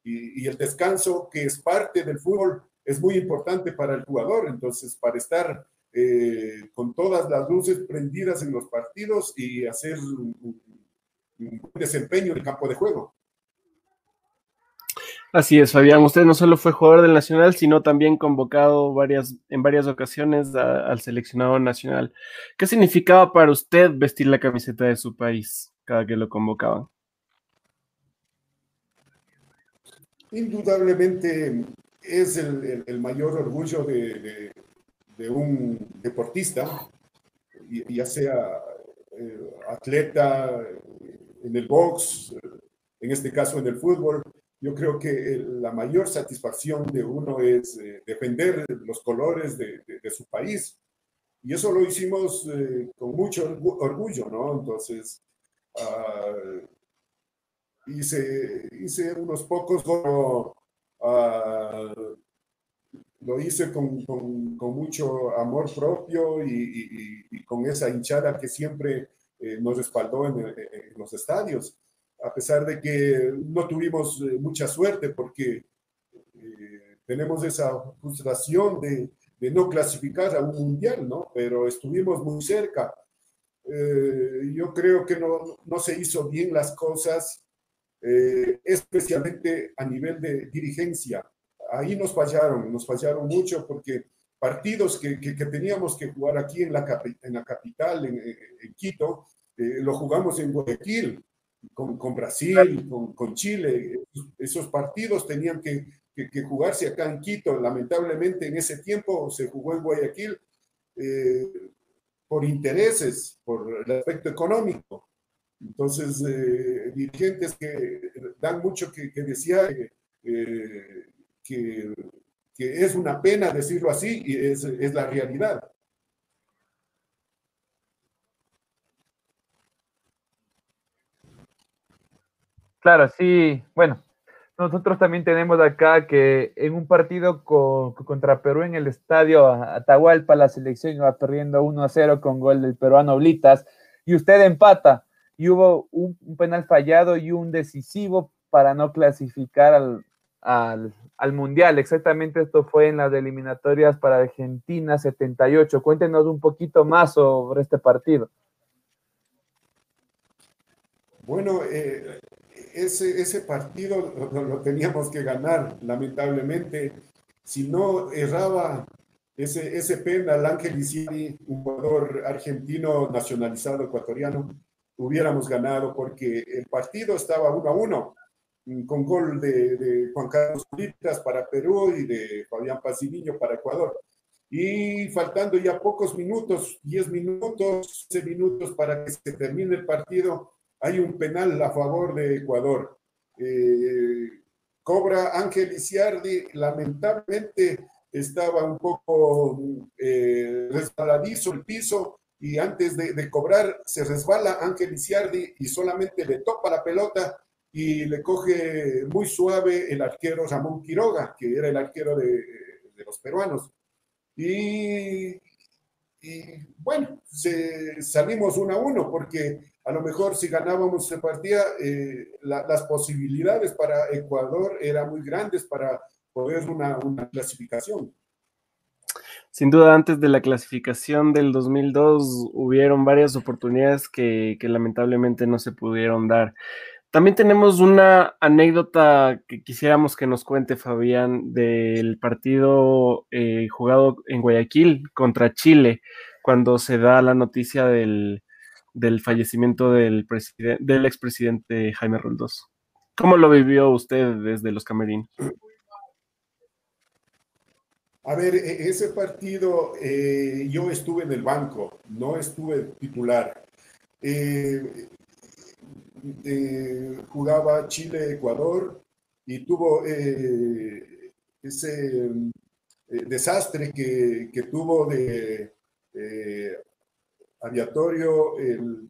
y, y el descanso que es parte del fútbol es muy importante para el jugador. Entonces, para estar eh, con todas las luces prendidas en los partidos y hacer un, desempeño en el campo de juego. Así es, Fabián. Usted no solo fue jugador del Nacional, sino también convocado varias, en varias ocasiones al seleccionado nacional. ¿Qué significaba para usted vestir la camiseta de su país cada que lo convocaban? Indudablemente es el, mayor orgullo de, un deportista, ya sea eh, atleta en el box, en este caso en el fútbol. Yo creo que la mayor satisfacción de uno es eh, defender los colores de, su país. Y eso lo hicimos eh, con mucho orgullo, ¿no? Entonces, ah, hice, hice unos pocos Ah, lo hice con, mucho amor propio y, con esa hinchada que siempre eh, nos respaldó en, los estadios, a pesar de que no tuvimos eh, mucha suerte porque eh, tenemos esa frustración de, no clasificar a un mundial, ¿no? Pero estuvimos muy cerca. yo creo que no, no se hizo bien las cosas eh, especialmente a nivel de dirigencia. Ahí nos fallaron, nos fallaron mucho porque partidos que, que, teníamos que jugar aquí en la, en la capital, en, Quito, eh, lo jugamos en Guayaquil, con, con Brasil, con, con, Chile. Esos partidos tenían que, que, jugarse acá en Quito. Lamentablemente en ese tiempo se jugó en Guayaquil eh, por intereses, por el aspecto económico. Entonces, eh, dirigentes que dan mucho que, decía eh, que, es una pena decirlo así y es, es la realidad. Claro, sí. Bueno, nosotros también tenemos acá que en un partido contra Perú en el estadio Atahualpa, la selección iba perdiendo 1 a 0 con gol del peruano Oblitas y usted empata y hubo un, penal fallado y un decisivo para no clasificar al, al, Mundial. Exactamente esto fue en las eliminatorias para Argentina 78. Cuéntenos un poquito más sobre este partido. Bueno, eh, ese, ese, partido lo, teníamos que ganar, lamentablemente. Si no erraba ese, ese penal, Ángel Isiari, un jugador argentino nacionalizado ecuatoriano, hubiéramos ganado porque el partido estaba uno a uno, mm, con gol de, Juan Carlos Litas para Perú y de Fabián Paciniño para Ecuador. Y faltando ya pocos minutos, 10 minutos, 11 minutos para que se termine el partido, hay un penal a favor de Ecuador. Eh, cobra Ángel Iciardi, lamentablemente estaba un poco eh, resbaladizo el piso y antes de, cobrar se resbala Ángel Iciardi y solamente le topa la pelota y le coge muy suave el arquero Ramón Quiroga, que era el arquero de, los peruanos. Y, bueno, salimos uno a uno porque a lo mejor si ganábamos ese partido, eh, las posibilidades para Ecuador eran muy grandes para poder una, una clasificación. Sin duda, antes de la clasificación del 2002 hubieron varias oportunidades que, lamentablemente no se pudieron dar. También tenemos una anécdota que quisiéramos que nos cuente Fabián del partido eh, jugado en Guayaquil contra Chile, cuando se da la noticia del, del fallecimiento del, del expresidente Jaime Roldós. ¿Cómo lo vivió usted desde los camerinos? A ver, e, ese partido eh, yo estuve en el banco, no estuve titular. Eh, eh, jugaba Chile-Ecuador y tuvo ese desastre que, que, tuvo de aviatorio el,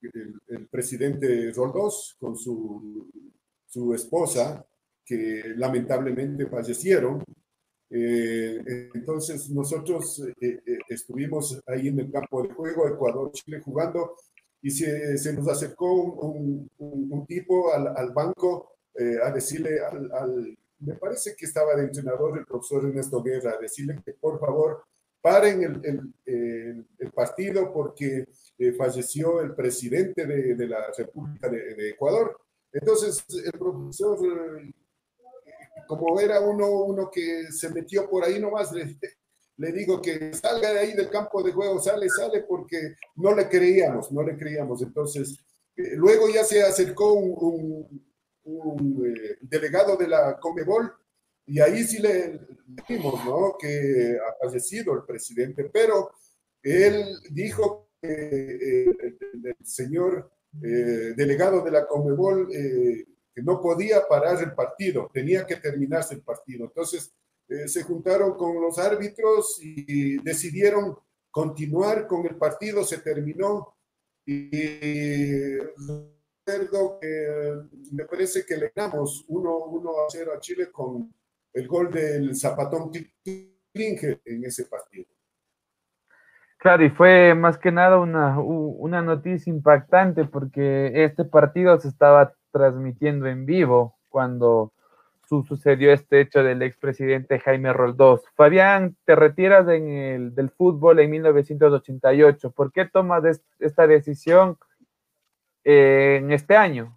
presidente Roldós con su, su, esposa, que lamentablemente fallecieron. Eh, entonces nosotros eh, eh, estuvimos ahí en el campo de juego, Ecuador-Chile jugando, y se, se, nos acercó un, un, tipo al, al banco a decirle al, me parece que estaba de entrenador el profesor Ernesto Guerra, a decirle que por favor paren el, el, el partido porque eh, falleció el presidente de, de la República de, Ecuador. Entonces, el profesor, eh, como era uno, uno que se metió por ahí nomás, le, le digo que salga de ahí del campo de juego, sale, sale, porque no le creíamos, no le creíamos. Entonces, eh, luego ya se acercó un, un, delegado de la Comebol y ahí sí le dijimos, ¿no? Que ha fallecido el presidente, pero él dijo que eh, el, señor eh, delegado de la Comebol eh, que no podía parar el partido, tenía que terminarse el partido. Entonces se juntaron con los árbitros y decidieron continuar con el partido, se terminó y recuerdo que me parece que le ganamos 1 a 0 a Chile con el gol del Zapatón Klinger en ese partido. Claro, y fue más que nada una, una noticia impactante porque este partido se estaba transmitiendo en vivo cuando sucedió este hecho del expresidente Jaime Roldós. Fabián, te retiras del fútbol en 1988. ¿Por qué tomas esta decisión en este año?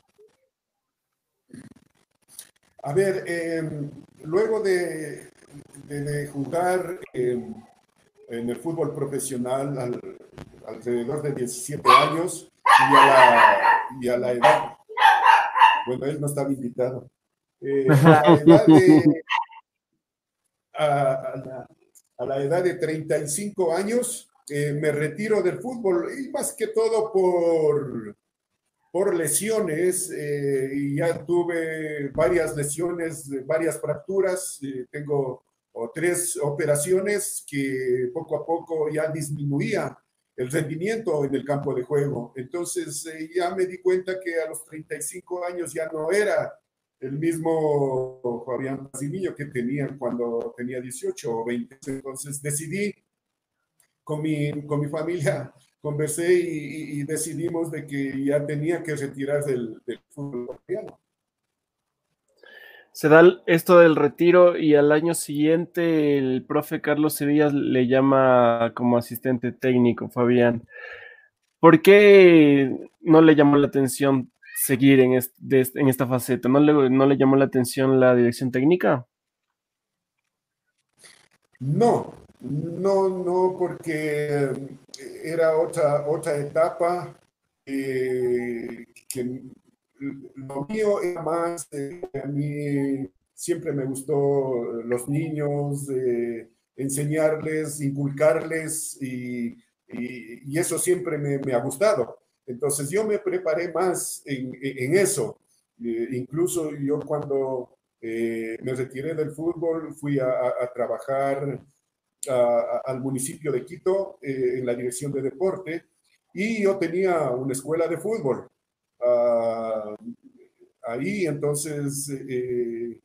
A ver, em, luego de, jugar... Em, en el fútbol profesional alrededor de 17 años y a la edad, bueno, él no estaba invitado, eh, *laughs* a, la edad de, a, la, edad de 35 años eh, me retiro del fútbol y más que todo por, por lesiones eh, y ya tuve varias lesiones, varias fracturas, tengo o tres operaciones que poco a poco ya disminuía el rendimiento en el campo de juego. Entonces eh, ya me di cuenta que a los 35 años ya no era el mismo Fabián Pasimillo que tenía cuando tenía 18 o 20. Entonces decidí con mi, con mi familia, conversé y, decidimos de que ya tenía que retirarse del, fútbol se da esto del retiro y al año siguiente el profe Carlos Sevilla le llama como asistente técnico, Fabián. ¿Por qué no le llamó la atención seguir en, esta faceta? ¿No le, ¿No llamó la atención la dirección técnica? No, no, no, porque era otra, otra etapa eh, que lo mío era más, a mí siempre me gustó los niños, enseñarles, inculcarles y, y, eso siempre me, ha gustado. Entonces yo me preparé más en, eso. Eh, incluso yo cuando eh, me retiré del fútbol fui a, trabajar al municipio de Quito eh, en la dirección de deporte y yo tenía una escuela de fútbol. Ah, ahí, entonces, eh,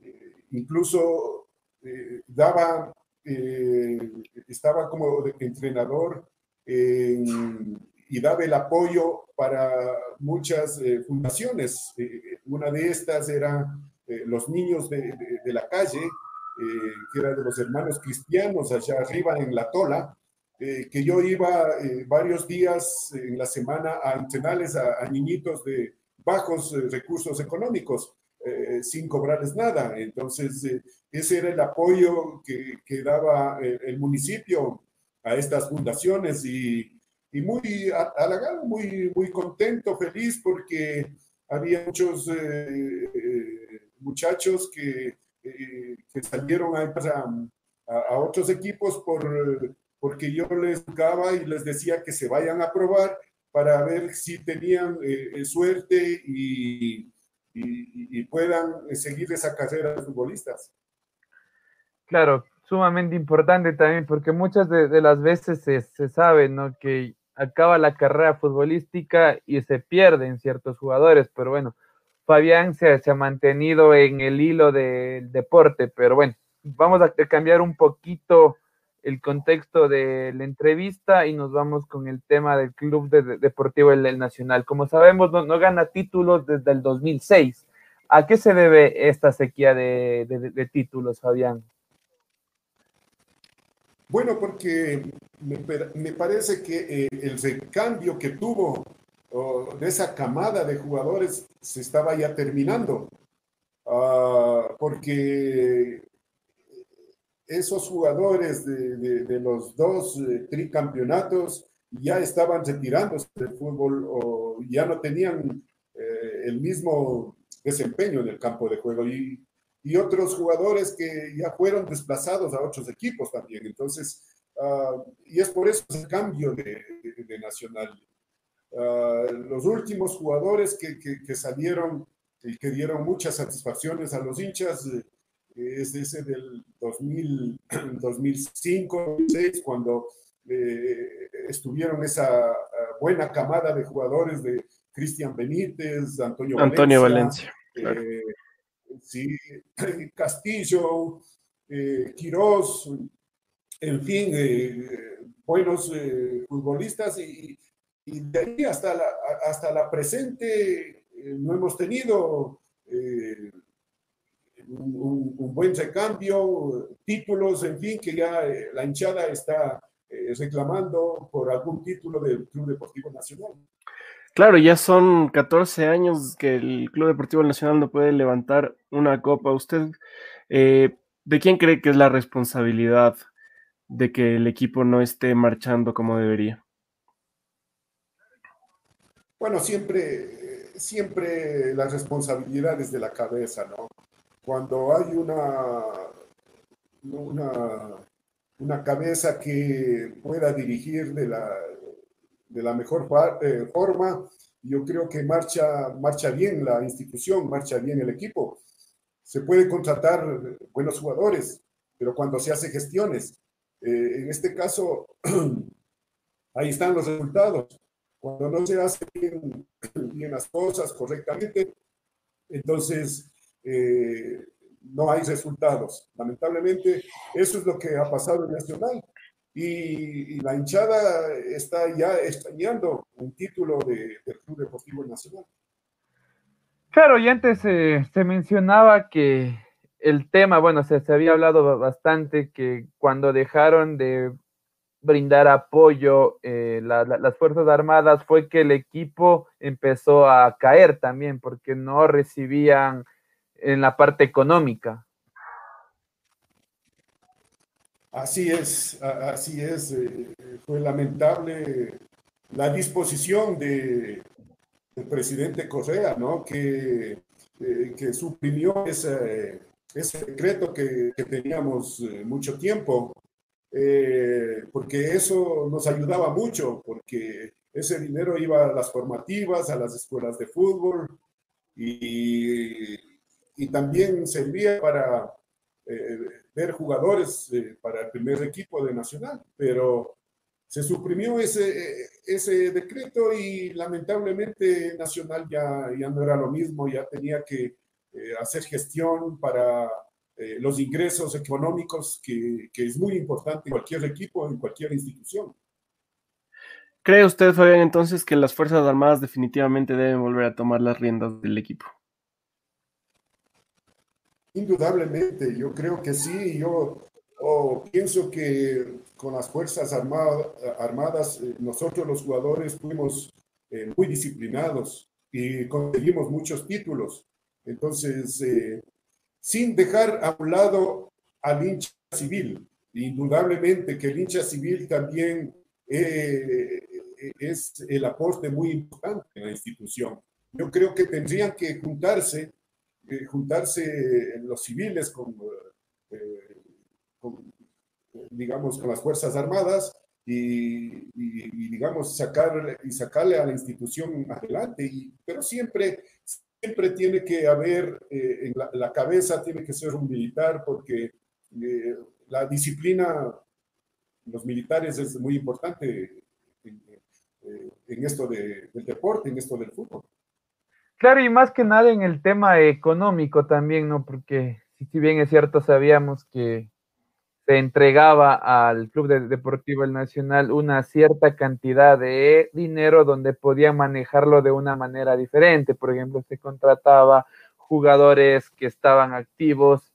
eh, incluso eh, daba, estaba como entrenador en, y daba el apoyo para muchas fundaciones. una de estas era los niños de, la calle, que era de los hermanos cristianos allá arriba en La Tola, que yo iba varios días en la semana a entrenarles a, a niñitos de bajos recursos económicos. Eh, sin cobrarles nada. Entonces, eh, ese era el apoyo que, daba eh, el, municipio a estas fundaciones y, muy halagado, muy, muy contento, feliz, porque había muchos muchachos que, salieron a, a, otros equipos por, porque yo les daba y les decía que se vayan a probar para ver si tenían suerte y, puedan eh, seguir esa carrera de futbolistas. Claro, sumamente importante también, porque muchas de, las veces se, sabe, ¿no? Que acaba la carrera futbolística y se pierden ciertos jugadores, pero bueno, Fabián se, se ha mantenido en el hilo del deporte, pero bueno, vamos a cambiar un poquito el contexto de la entrevista y nos vamos con el tema del Club Deportivo el, Nacional. Como sabemos, no, gana títulos desde el 2006. ¿A qué se debe esta sequía de, títulos, Fabián? Bueno, porque me, parece que el recambio que tuvo de esa camada de jugadores se estaba ya terminando. Ah, porque esos jugadores de, los dos eh, tricampeonatos ya estaban retirándose del fútbol o ya no tenían eh, el mismo desempeño en el campo de juego y, y, otros jugadores que ya fueron desplazados a otros equipos también. Entonces, ah, y es por eso el cambio de, Nacional. Ah, los últimos jugadores que, que, salieron y que dieron muchas satisfacciones a los hinchas, eh, es ese del 2000, 2005, 2006, cuando eh, estuvieron esa ah, buena camada de jugadores de Cristian Benítez, Antonio, Antonio Valencia. Eh, sí, *clears throat* Castillo, eh, Quirós, en fin, buenos futbolistas y, de ahí hasta la, hasta la presente no hemos tenido un, buen recambio, títulos, en fin, que ya eh, la hinchada está eh, reclamando por algún título del Club Deportivo Nacional. Claro, ya son 14 años que el Club Deportivo Nacional no puede levantar una copa. ¿Usted eh, de quién cree que es la responsabilidad de que el equipo no esté marchando como debería? Bueno, siempre, siempre la responsabilidad es de la cabeza, ¿no? Cuando hay una, una, una cabeza que pueda dirigir de la, de la mejor eh, forma, yo creo que marcha, marcha bien la institución, marcha bien el equipo. Se puede contratar buenos jugadores, pero cuando se hace gestiones, eh, en este caso, *clears throat* ahí están los resultados. Cuando no se hacen bien, bien las cosas correctamente, entonces eh, no hay resultados. Lamentablemente, eso es lo que ha pasado en Nacional. Y, la hinchada está ya extrañando un título de, del Club Deportivo Nacional. Claro, y antes se mencionaba que el tema, bueno, se, se había hablado bastante que cuando dejaron de brindar apoyo eh, las Fuerzas Armadas fue que el equipo empezó a caer también porque no recibían en la parte económica. Así es, así es. Eh, fue lamentable la disposición de, del presidente Correa, ¿no? Que, eh, que suprimió ese, ese decreto que, teníamos eh, mucho tiempo, porque eso nos ayudaba mucho, porque ese dinero iba a las formativas, a las escuelas de fútbol, y y también servía para eh, ver jugadores eh, para el primer equipo de Nacional, pero se suprimió ese, ese decreto y lamentablemente Nacional ya, ya no era lo mismo, ya tenía que eh, hacer gestión para los ingresos económicos, que, que, es muy importante en cualquier equipo, en cualquier institución. ¿Cree usted, Fabián, entonces que las Fuerzas Armadas definitivamente deben volver a tomar las riendas del equipo? Indudablemente, yo creo que sí. Yo oh, pienso que con las Fuerzas Armadas, eh, nosotros los jugadores fuimos eh, muy disciplinados y conseguimos muchos títulos. Entonces, eh, sin dejar a un lado al hincha civil, indudablemente que el hincha civil también es el aporte muy importante en la institución. Yo creo que tendrían que juntarse eh, juntarse los civiles eh, con, digamos, con las Fuerzas Armadas y, digamos, sacar, y sacarle a la institución adelante. Y, pero siempre, siempre tiene que haber, eh, en la, cabeza tiene que ser un militar porque la disciplina, los militares es muy importante en, esto del deporte, en esto del fútbol. Claro, y más que nada en el tema económico también, ¿no? Porque si bien es cierto, sabíamos que se entregaba al Club Deportivo El Nacional una cierta cantidad de dinero donde podían manejarlo de una manera diferente. Por ejemplo, se contrataba jugadores que estaban activos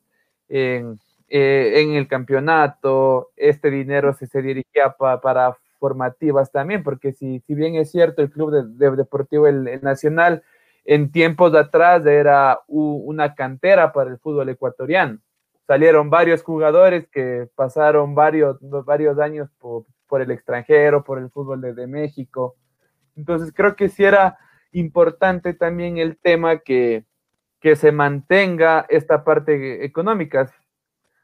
en, eh, el campeonato, este dinero se, se dirigía para formativas también, porque si, si bien es cierto, el Club Deportivo el Nacional en tiempos de atrás era una cantera para el fútbol ecuatoriano. Salieron varios jugadores que pasaron varios, varios años por, el extranjero, por el fútbol de, México. Entonces creo que sí era importante también el tema que, que se mantenga esta parte económica.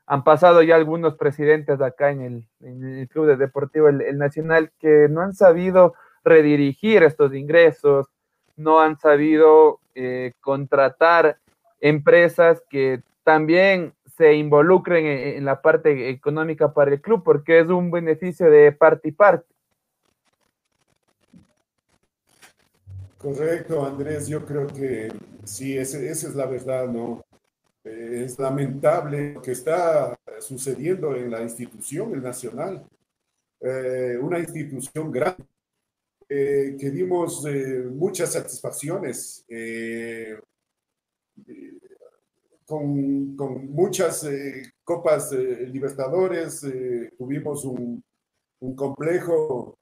Han pasado ya algunos presidentes acá en el Club de Deportivo el Nacional que no han sabido redirigir estos ingresos, no han sabido eh, contratar empresas que también se involucren en, la parte económica para el club, porque es un beneficio de parte y parte. Correcto, Andrés, yo creo que sí, esa es la verdad, ¿no? Eh, es lamentable lo que está sucediendo en la institución, el Nacional, eh, una institución grande eh, que dimos eh, muchas satisfacciones eh, con, con, muchas copas libertadores, tuvimos un, un complejo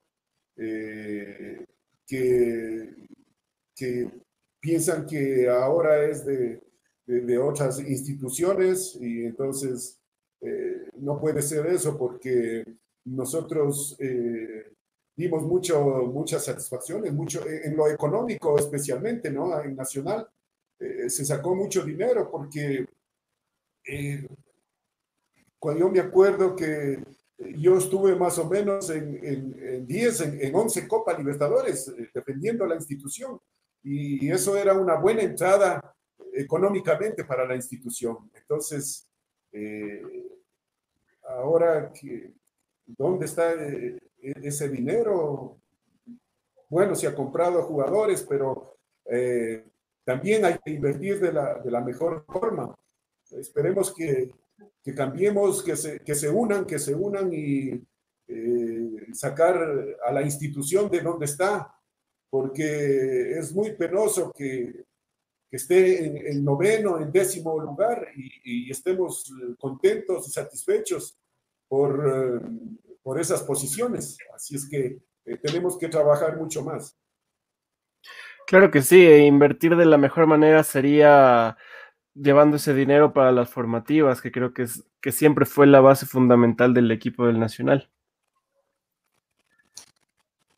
que, que, piensan que ahora es de, de, otras instituciones y entonces no puede ser eso porque nosotros dimos mucho, muchas satisfacciones, mucho, eh, en lo económico especialmente, ¿no? En Nacional eh, se sacó mucho dinero porque eh, cuando yo me acuerdo que yo estuve más o menos en, en, 10, en, en, 11 Copa Libertadores defendiendo la institución y eso era una buena entrada económicamente para la institución. Entonces, ahora que, ¿dónde está e-, ese dinero. Bueno, se ha comprado jugadores, pero eh, también hay que invertir de la, de la mejor forma. Esperemos que, que cambiemos, que se, que se, unan, que se unan y eh, sacar a la institución de donde está, porque es muy penoso que, que esté en, en, noveno, en décimo lugar y, y estemos contentos y satisfechos por, por esas posiciones. Así es que eh, tenemos que trabajar mucho más. Claro que sí, e invertir de la mejor manera sería llevando ese dinero para las formativas, que creo que, es, que siempre fue la base fundamental del equipo del Nacional.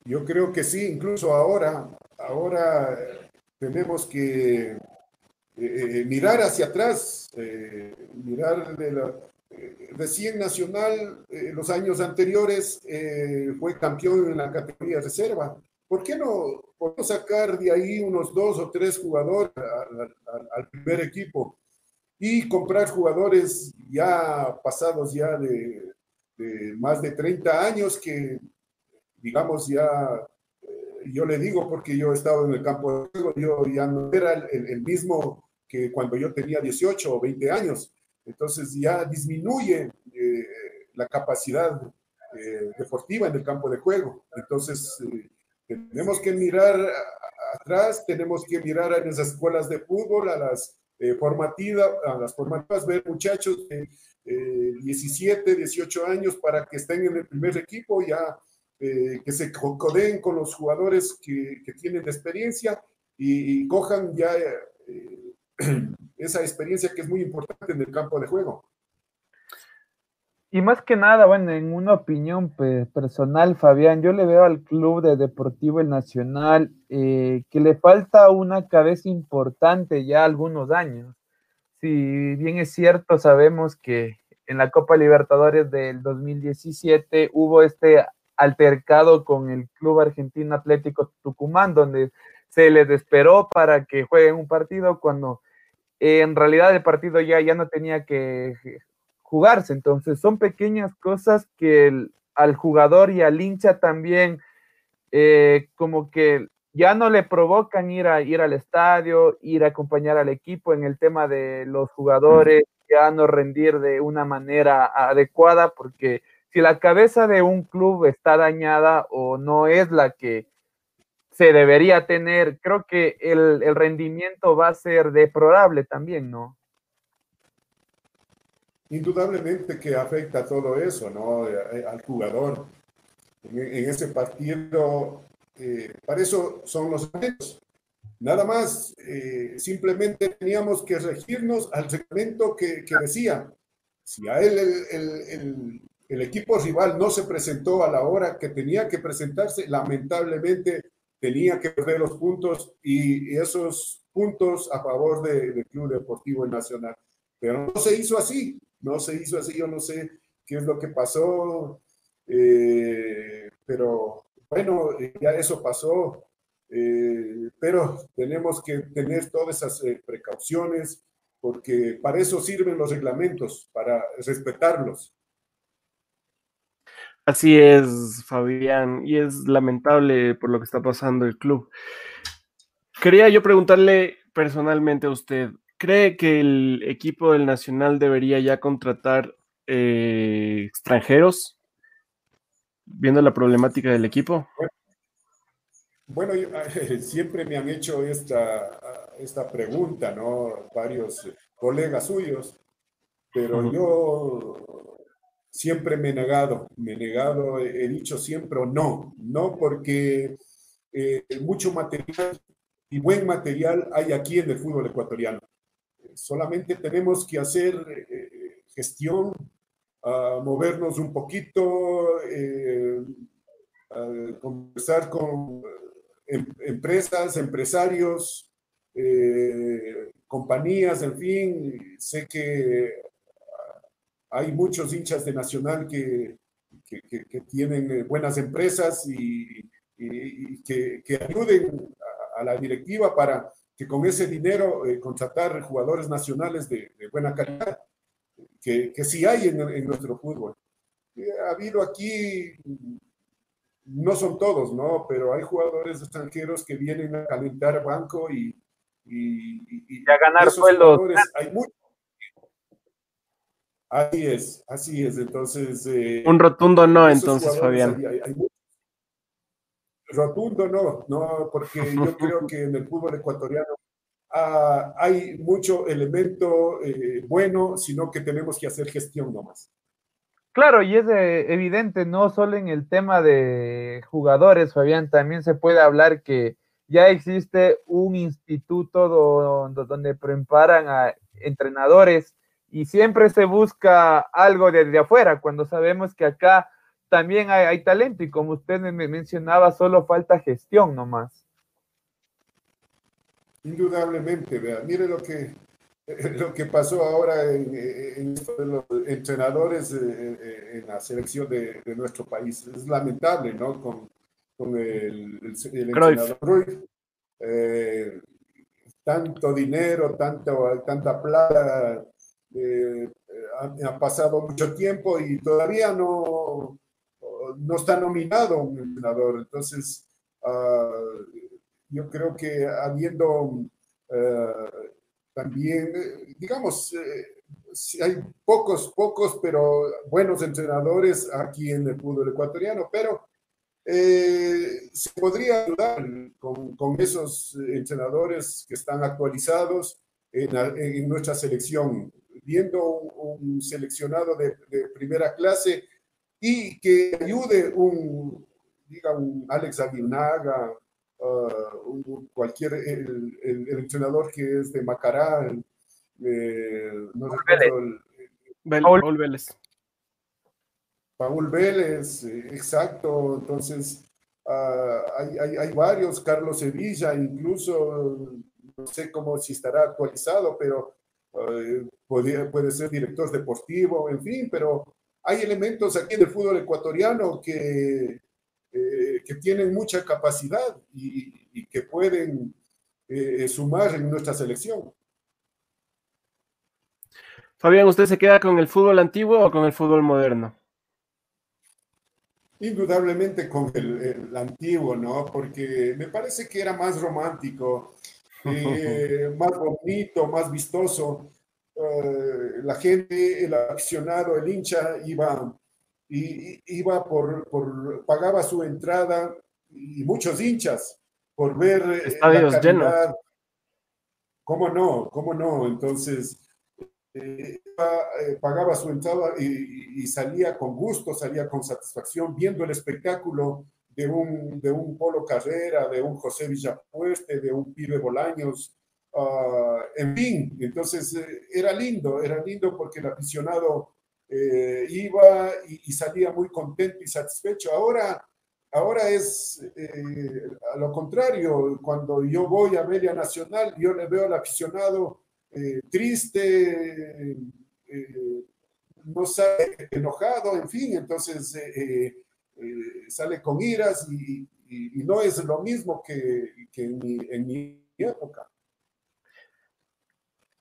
Yo creo que sí, incluso ahora, ahora tenemos que eh, eh, mirar hacia atrás, mirar de la, recién Nacional, eh, los años anteriores, eh, fue campeón en la categoría reserva. ¿Por qué no, sacar de ahí unos dos o tres jugadores al, primer equipo y comprar jugadores ya pasados ya de, más de 30 años que, digamos, ya, eh, yo le digo porque yo he estado en el campo de juego, yo ya no era el, el mismo que cuando yo tenía 18 o 20 años entonces ya disminuye eh, la capacidad eh, deportiva en el campo de juego. Entonces, eh, Tenemos que mirar atrás, tenemos que mirar a las escuelas de fútbol, a las eh, formativas, a las formativas, ver muchachos de 17, 18 años para que estén en el primer equipo, ya que se codeen con los jugadores que, tienen experiencia y, cojan ya *clears throat* esa experiencia que es muy importante en el campo de juego. Y más que nada, bueno, en una opinión personal, Fabián, yo le veo al club de Deportivo El Nacional eh, que le falta una cabeza importante ya algunos años. Si bien es cierto, sabemos que en la Copa Libertadores del 2017 hubo este altercado con el Club Argentino Atlético Tucumán, donde se les esperó para que jueguen un partido cuando en realidad el partido ya, ya no tenía que jugarse. Entonces son pequeñas cosas que al jugador y al hincha también eh, como que ya no le provocan ir, a, ir al estadio, ir a acompañar al equipo en el tema de los jugadores, ya no rendir de una manera adecuada, porque si la cabeza de un club está dañada o no es la que se debería tener. Creo que el, rendimiento va a ser deplorable también, ¿no? Indudablemente que afecta todo eso, ¿no? Eh, al jugador. En, ese partido, eh, para eso son los eventos. Nada más, eh, simplemente teníamos que regirnos al segmento que, decía. Si a él el, el equipo rival no se presentó a la hora que tenía que presentarse, lamentablemente tenía que perder los puntos y esos puntos a favor del Club Deportivo Nacional. Pero no se hizo así, no se hizo así, yo no sé qué es lo que pasó, eh, pero bueno, ya eso pasó, eh, pero tenemos que tener todas esas eh, precauciones porque para eso sirven los reglamentos, para respetarlos. Así es, Fabián, y es lamentable por lo que está pasando el club. Quería yo preguntarle personalmente a usted, ¿cree que el equipo del Nacional debería ya contratar eh, extranjeros, viendo la problemática del equipo? Bueno, *laughs* siempre me han hecho esta, esta pregunta, ¿no? Varios colegas suyos, pero yo siempre me he negado, me he negado, he dicho siempre no, no porque eh, mucho material y buen material hay aquí en el fútbol ecuatoriano. Solamente tenemos que hacer eh, gestión, movernos un poquito, eh, conversar con em, empresas, empresarios, compañías, en fin. Sé que hay muchos hinchas de Nacional que, que, tienen eh, buenas empresas y, que, ayuden a, la directiva para que con ese dinero eh, contratar jugadores nacionales de, buena calidad, que, que sí hay en, nuestro fútbol. Eh, ha habido aquí, no son todos, ¿no? Pero hay jugadores extranjeros que vienen a calentar banco y, y, a ganar sueldos. Hay muchos Así es, así es. Entonces. Eh, un rotundo no, entonces, Fabián. rotundo no, no, porque yo *laughs* creo que en el fútbol ecuatoriano ah, hay mucho elemento eh, bueno, sino que tenemos que hacer gestión nomás. Claro, y es evidente, no solo en el tema de jugadores, Fabián, también se puede hablar que ya existe un instituto donde preparan a entrenadores y siempre se busca algo desde afuera, cuando sabemos que acá también hay, talento y como usted me mencionaba, solo falta gestión nomás. Indudablemente, vea, mire lo que, lo que pasó ahora en, los entrenadores eh, eh, en, la selección de, nuestro país. Es lamentable, ¿no? Con, el, entrenador eh, tanto dinero, tanto, tanta plata eh, ha, pasado mucho tiempo y todavía no, no está nominado un entrenador. Entonces, ah, yo creo que habiendo eh, también, digamos, eh, hay pocos, pocos, pero buenos entrenadores aquí en el fútbol ecuatoriano, pero eh, se podría ayudar con, con, esos entrenadores que están actualizados en, en nuestra selección, viendo un, seleccionado de, de, primera clase y que ayude un, diga, un Alex Aguinaga, uh, cualquier, el, el, entrenador que es de Macará, eh, no recuerdo el, Paul Vélez. Paul Vélez, eh, exacto. Entonces, uh, hay, hay, hay, varios, Carlos Sevilla, incluso, no sé cómo si estará actualizado, pero uh, puede, puede ser director deportivo, en fin, pero hay elementos aquí del fútbol ecuatoriano que, eh, que tienen mucha capacidad y, y que pueden eh, sumar en nuestra selección. Fabián, ¿usted se queda con el fútbol antiguo o con el fútbol moderno? Indudablemente con el, antiguo, ¿no? Porque me parece que era más romántico, eh, más bonito, más vistoso. Eh, la gente, el aficionado, el hincha iba, y, iba por, por, pagaba su entrada y muchos hinchas por ver eh, estadios llenos. ¿Cómo no? ¿Cómo no? Entonces, eh, pagaba su entrada y, salía con gusto, salía con satisfacción viendo el espectáculo de un, de un Polo Carrera, de un José Villapueste, de un Pibe Bolaños, uh, en fin, entonces eh, era lindo, era lindo porque el aficionado eh, iba y, salía muy contento y satisfecho. Ahora, ahora es a lo contrario, cuando yo voy a Media Nacional, yo le veo al aficionado eh, triste, eh, no sale enojado, en fin, entonces eh, sale con iras y, no es lo mismo que, en, mi, época.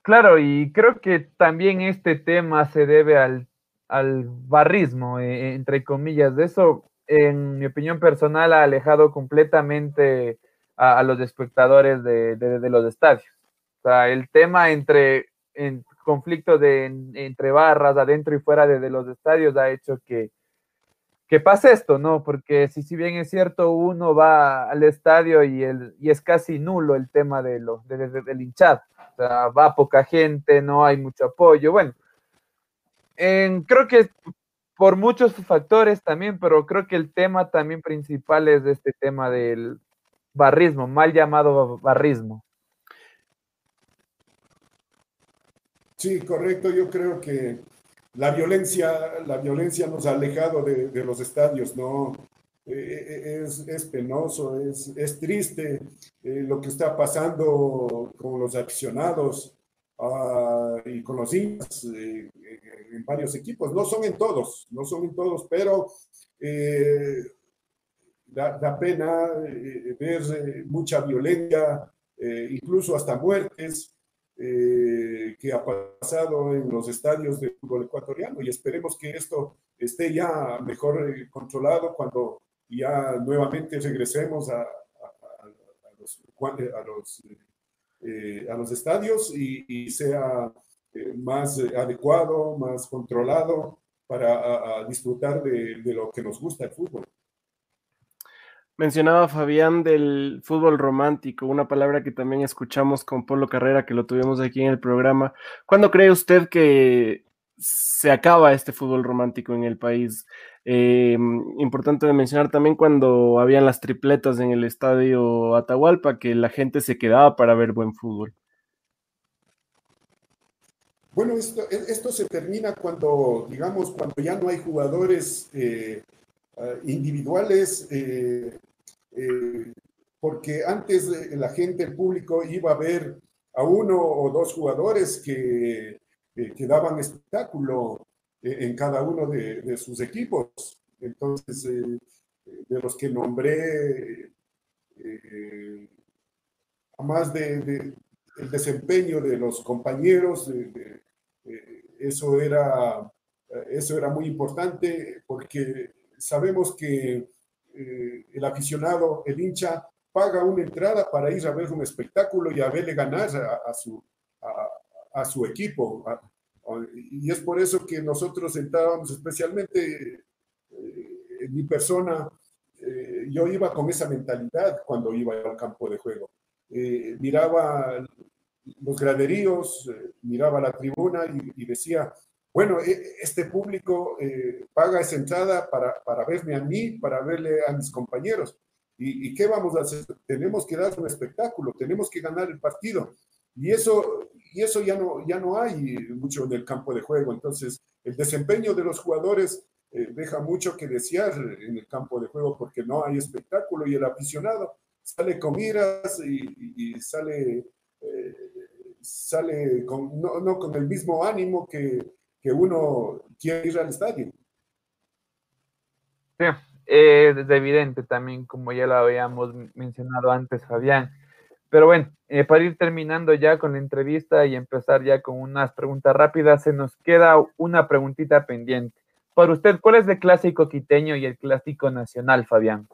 Claro, y creo que también este tema se debe al, barrismo, entre comillas. De eso, en mi opinión personal, ha alejado completamente a, los espectadores de los estadios sea, el tema entre en conflicto de, entre barras, adentro y fuera de, los estadios, ha hecho que, que pase esto, ¿no? Porque si, si bien es cierto, uno va al estadio y, el, y es casi nulo el tema de lo, de, del hinchado. O sea, va poca gente, no hay mucho apoyo. Bueno, creo que por muchos factores también, pero creo que el tema también principal es este tema del barrismo, mal llamado barrismo. Sí, correcto. Yo creo que la violencia, la violencia nos ha alejado de, los estadios, ¿no? Eh, eh, es, penoso, es, triste eh, lo que está pasando con los aficionados uh, y con los hinchas en varios equipos. No son en todos, no son en todos, pero da, pena ver mucha violencia, incluso hasta muertes. Eh, que ha pasado en los estadios de fútbol ecuatoriano y esperemos que esto esté ya mejor eh, controlado cuando ya nuevamente regresemos a, los, a los, eh, a los estadios y, sea más adecuado, más controlado para disfrutar de, de lo que nos gusta el fútbol. Mencionaba Fabián del fútbol romántico, una palabra que también escuchamos con Polo Carrera, que lo tuvimos aquí en el programa. ¿Cuándo cree usted que se acaba este fútbol romántico en el país? Eh, importante de mencionar también cuando habían las tripletas en el estadio Atahualpa, que la gente se quedaba para ver buen fútbol. Bueno, esto, esto se termina cuando, digamos, cuando ya no hay jugadores eh, eh, individuales, eh, eh, porque antes la gente, el público iba a ver a uno o dos jugadores que, que daban espectáculo en cada uno de, sus equipos. Entonces, de los que nombré, además de, de, el desempeño de los compañeros, eso era, eso era muy importante porque sabemos que eh, el aficionado, el hincha, paga una entrada para ir a ver un espectáculo y a verle ganar a, su, a, su equipo. y es por eso que nosotros entrábamos especialmente eh, mi persona, eh, yo iba con esa mentalidad cuando iba al campo de juego. Eh, miraba los graderíos, miraba la tribuna y, decía, bueno, este público paga esa entrada para, para, verme a mí, para verle a mis compañeros. ¿Y, ¿Y qué vamos a hacer? Tenemos que dar un espectáculo, tenemos que ganar el partido. Y eso, y eso ya, no, ya no hay mucho en el campo de juego. Entonces, el desempeño de los jugadores eh, deja mucho que desear en el campo de juego porque no hay espectáculo y el aficionado sale con iras y, sale, eh, sale con, no, con el mismo ánimo que, uno quiere ir al estadio. Sí, eh, es evidente también, como ya lo habíamos mencionado antes, Fabián. Pero bueno, para ir terminando ya con la entrevista y empezar ya con unas preguntas rápidas, se nos queda una preguntita pendiente. Para usted, ¿cuál es el clásico quiteño y el clásico nacional, Fabián?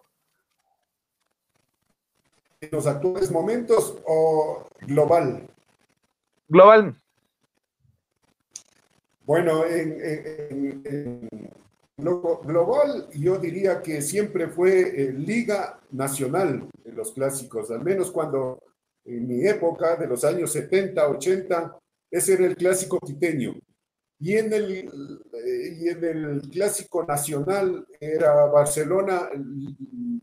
¿En los actuales momentos o global? Global. Bueno, en, global yo diría que siempre fue eh, Liga Nacional en los clásicos, al menos cuando en mi época de los años 70, 80, ese era el clásico quiteño. Y en el, eh, y en el clásico nacional era Barcelona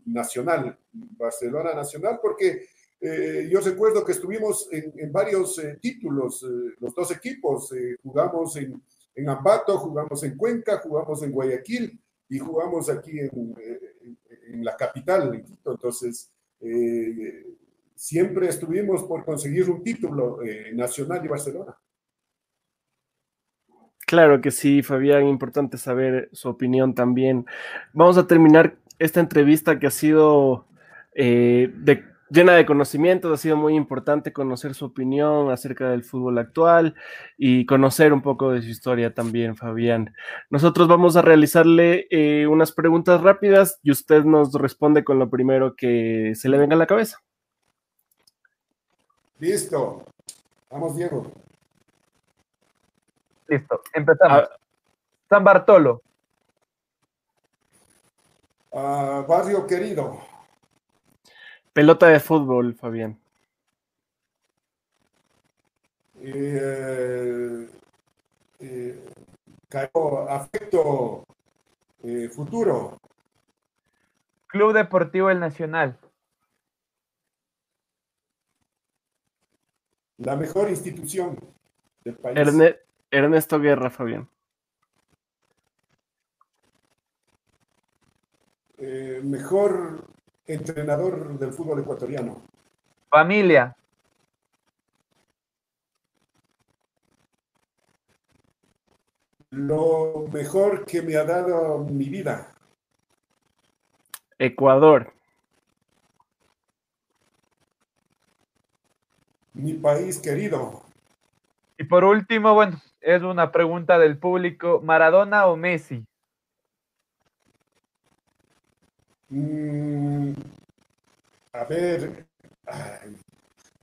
Nacional, Barcelona Nacional, porque eh, yo recuerdo que estuvimos en, varios eh, títulos, los dos equipos, jugamos en, en, Ambato, jugamos en Cuenca, jugamos en Guayaquil y jugamos aquí en, en la capital, en Quito. Entonces, siempre estuvimos por conseguir un título nacional y Barcelona. Claro que sí, Fabián, importante saber su opinión también. Vamos a terminar esta entrevista que ha sido eh, llena de conocimientos, ha sido muy importante conocer su opinión acerca del fútbol actual y conocer un poco de su historia también, Fabián. Nosotros vamos a realizarle eh, unas preguntas rápidas y usted nos responde con lo primero que se le venga a la cabeza. Listo. Vamos, Diego. Listo, empezamos. Ah. San Bartolo. Ah, barrio querido. Pelota de fútbol, Fabián. Eh, eh, afecto eh, futuro. Club Deportivo El Nacional. La mejor institución del país. Ernesto Guerra, Fabián. Eh, mejor entrenador del fútbol ecuatoriano. Familia. Lo mejor que me ha dado mi vida. Ecuador. Mi país querido. Y por último, bueno, es una pregunta del público, ¿Maradona o Messi? Mm, a ver,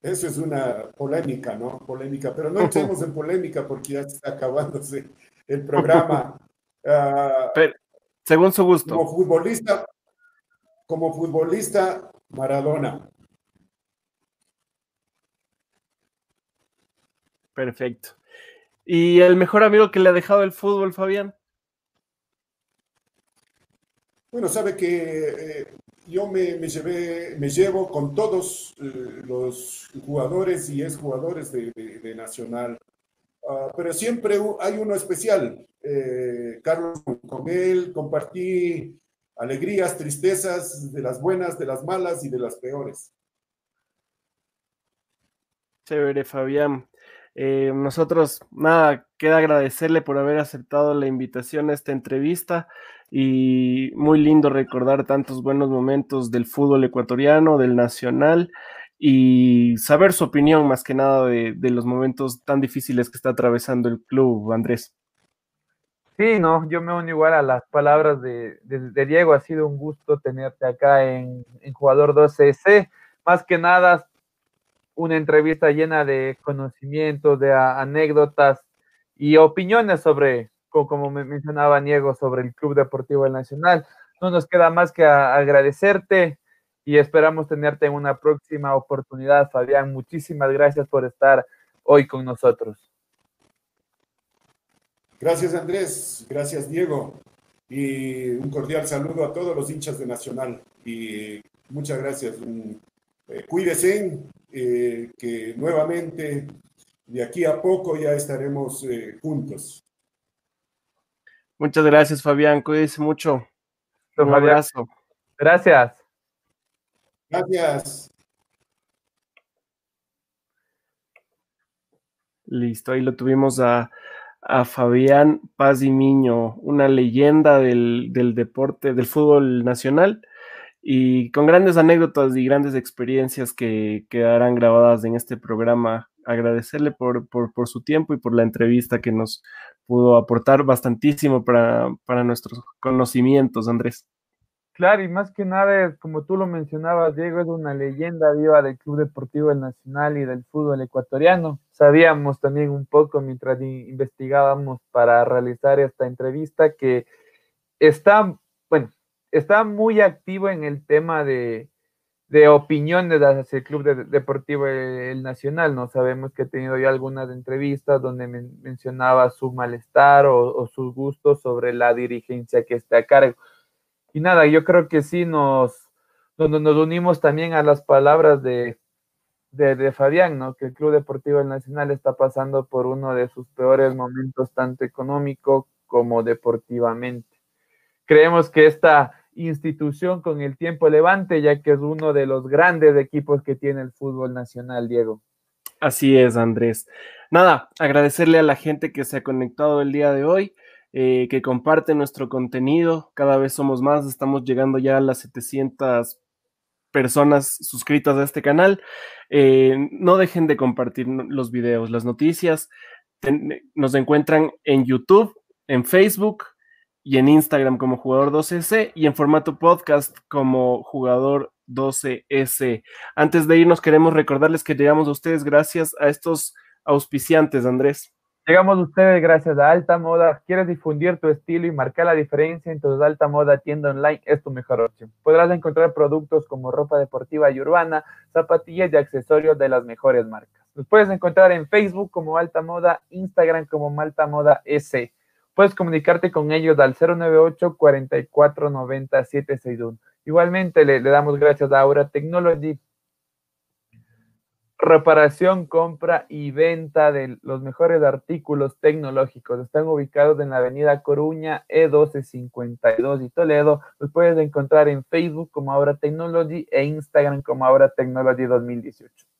eso es una polémica, ¿no? Polémica, pero no entremos en polémica porque ya está acabándose el programa. *laughs* Ah, según su gusto. Como futbolista, como futbolista, Maradona. Perfecto. ¿Y el mejor amigo que le ha dejado el fútbol, Fabián? Bueno, sabe que eh, yo me, llevo con todos eh, los jugadores y exjugadores de, de, Nacional, ah, pero siempre hay uno especial. Eh, Carlos, con él compartí alegrías, tristezas, de las buenas, de las malas y de las peores. Chévere, Fabián. Eh, nosotros, nada, queda agradecerle por haber aceptado la invitación a esta entrevista y muy lindo recordar tantos buenos momentos del fútbol ecuatoriano, del nacional y saber su opinión más que nada de, los momentos tan difíciles que está atravesando el club, Andrés. Sí, no, yo me uno igual a las palabras de, Diego, ha sido un gusto tenerte acá en, en Jugador 12C. Más que nada, una entrevista llena de conocimientos, de anécdotas y opiniones sobre, como mencionaba Niego, sobre el Club Deportivo del Nacional. no nos queda más que agradecerte y esperamos tenerte en una próxima oportunidad, Fabián. Muchísimas gracias por estar hoy con nosotros. Gracias, Andrés. Gracias, Diego. Y un cordial saludo a todos los hinchas de Nacional. Y muchas gracias. Eh, cuídense, eh, que nuevamente de aquí a poco ya estaremos eh, juntos. Muchas gracias, Fabián. Cuídese mucho. Un abrazo. Gracias. Gracias. Listo, ahí lo tuvimos a, Fabián Paz y Miño, una leyenda del, del, deporte, del fútbol nacional, y con grandes anécdotas y grandes experiencias que quedarán grabadas en este programa. Agradecerle por, por, por su tiempo y por la entrevista que nos pudo aportar bastantísimo para, para nuestros conocimientos, Andrés. Claro, y más que nada, como tú lo mencionabas, Diego, es una leyenda viva del Club Deportivo del Nacional y del fútbol ecuatoriano. Sabíamos también un poco mientras investigábamos para realizar esta entrevista que está, bueno, está muy activo en el tema de, de opiniones hacia el Club Deportivo el Nacional. No sabemos que ha tenido ya algunas entrevistas donde mencionaba su malestar o, o sus gustos sobre la dirigencia que está a cargo y nada, yo creo que sí nos, nos, nos unimos también a las palabras de, de, Fabián, ¿no? Que el Club Deportivo del Nacional está pasando por uno de sus peores momentos, tanto económico como deportivamente. Creemos que esta institución con el tiempo levante, ya que es uno de los grandes equipos que tiene el fútbol nacional, Diego. Así es, Andrés. Nada, agradecerle a la gente que se ha conectado el día de hoy. Eh, que comparte nuestro contenido. Cada vez somos más, estamos llegando ya a las 700 personas suscritas a este canal. Eh, no dejen de compartir los videos, las noticias. nos encuentran en YouTube, en Facebook y en Instagram como jugador 12S y en formato podcast como jugador 12S. Antes de irnos, queremos recordarles que llegamos a ustedes gracias a estos auspiciantes, Andrés. Llegamos a ustedes gracias a Alta Moda. ¿Quieres difundir tu estilo y marcar la diferencia? Entonces Alta Moda tienda online es tu mejor opción. Podrás encontrar productos como ropa deportiva y urbana, zapatillas y accesorios de las mejores marcas. Los puedes encontrar en Facebook como Alta Moda, Instagram como Malta Moda S. Puedes comunicarte con ellos al 098 44 90 761. Igualmente le, le damos gracias a Aura Technology reparación, compra y venta de los mejores artículos tecnológicos. Están ubicados en la avenida Coruña, E1252 y Toledo. Los puedes encontrar en Facebook como Ahora Technology e Instagram como Ahora Technology 2018.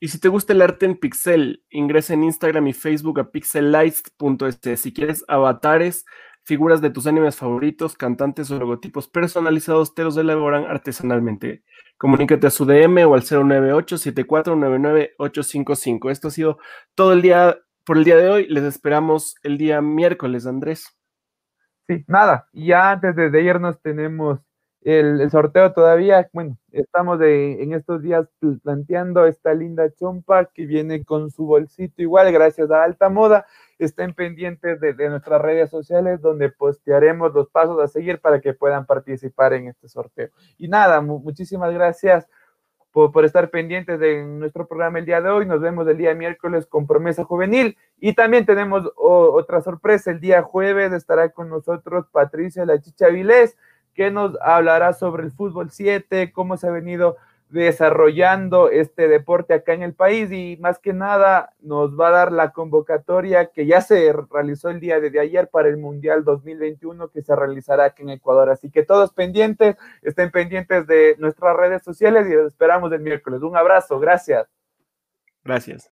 Y si te gusta el arte en pixel, ingresa en Instagram y Facebook a pixelites.es. Si quieres avatares, figuras de tus animes favoritos, cantantes o logotipos personalizados, te los elaboran artesanalmente. Comunícate a su DM o al 098-7499-855. Esto ha sido todo el día por el día de hoy. Les esperamos el día miércoles, Andrés. Sí, nada. Y ya antes de irnos tenemos el, sorteo todavía. Bueno, estamos en estos días planteando esta linda chompa que viene con su bolsito igual, gracias a Alta Moda estén pendientes de, nuestras redes sociales donde postearemos los pasos a seguir para que puedan participar en este sorteo. Y nada, muchísimas gracias por, estar pendientes de nuestro programa el día de hoy. Nos vemos el día miércoles con Promesa Juvenil y también tenemos otra sorpresa. El día jueves estará con nosotros Patricia La Chicha Vilés que nos hablará sobre el fútbol 7, cómo se ha venido desarrollando este deporte acá en el país y más que nada nos va a dar la convocatoria que ya se realizó el día de ayer para el Mundial 2021 que se realizará aquí en Ecuador. Así que todos pendientes, estén pendientes de nuestras redes sociales y los esperamos el miércoles. Un abrazo, gracias. Gracias.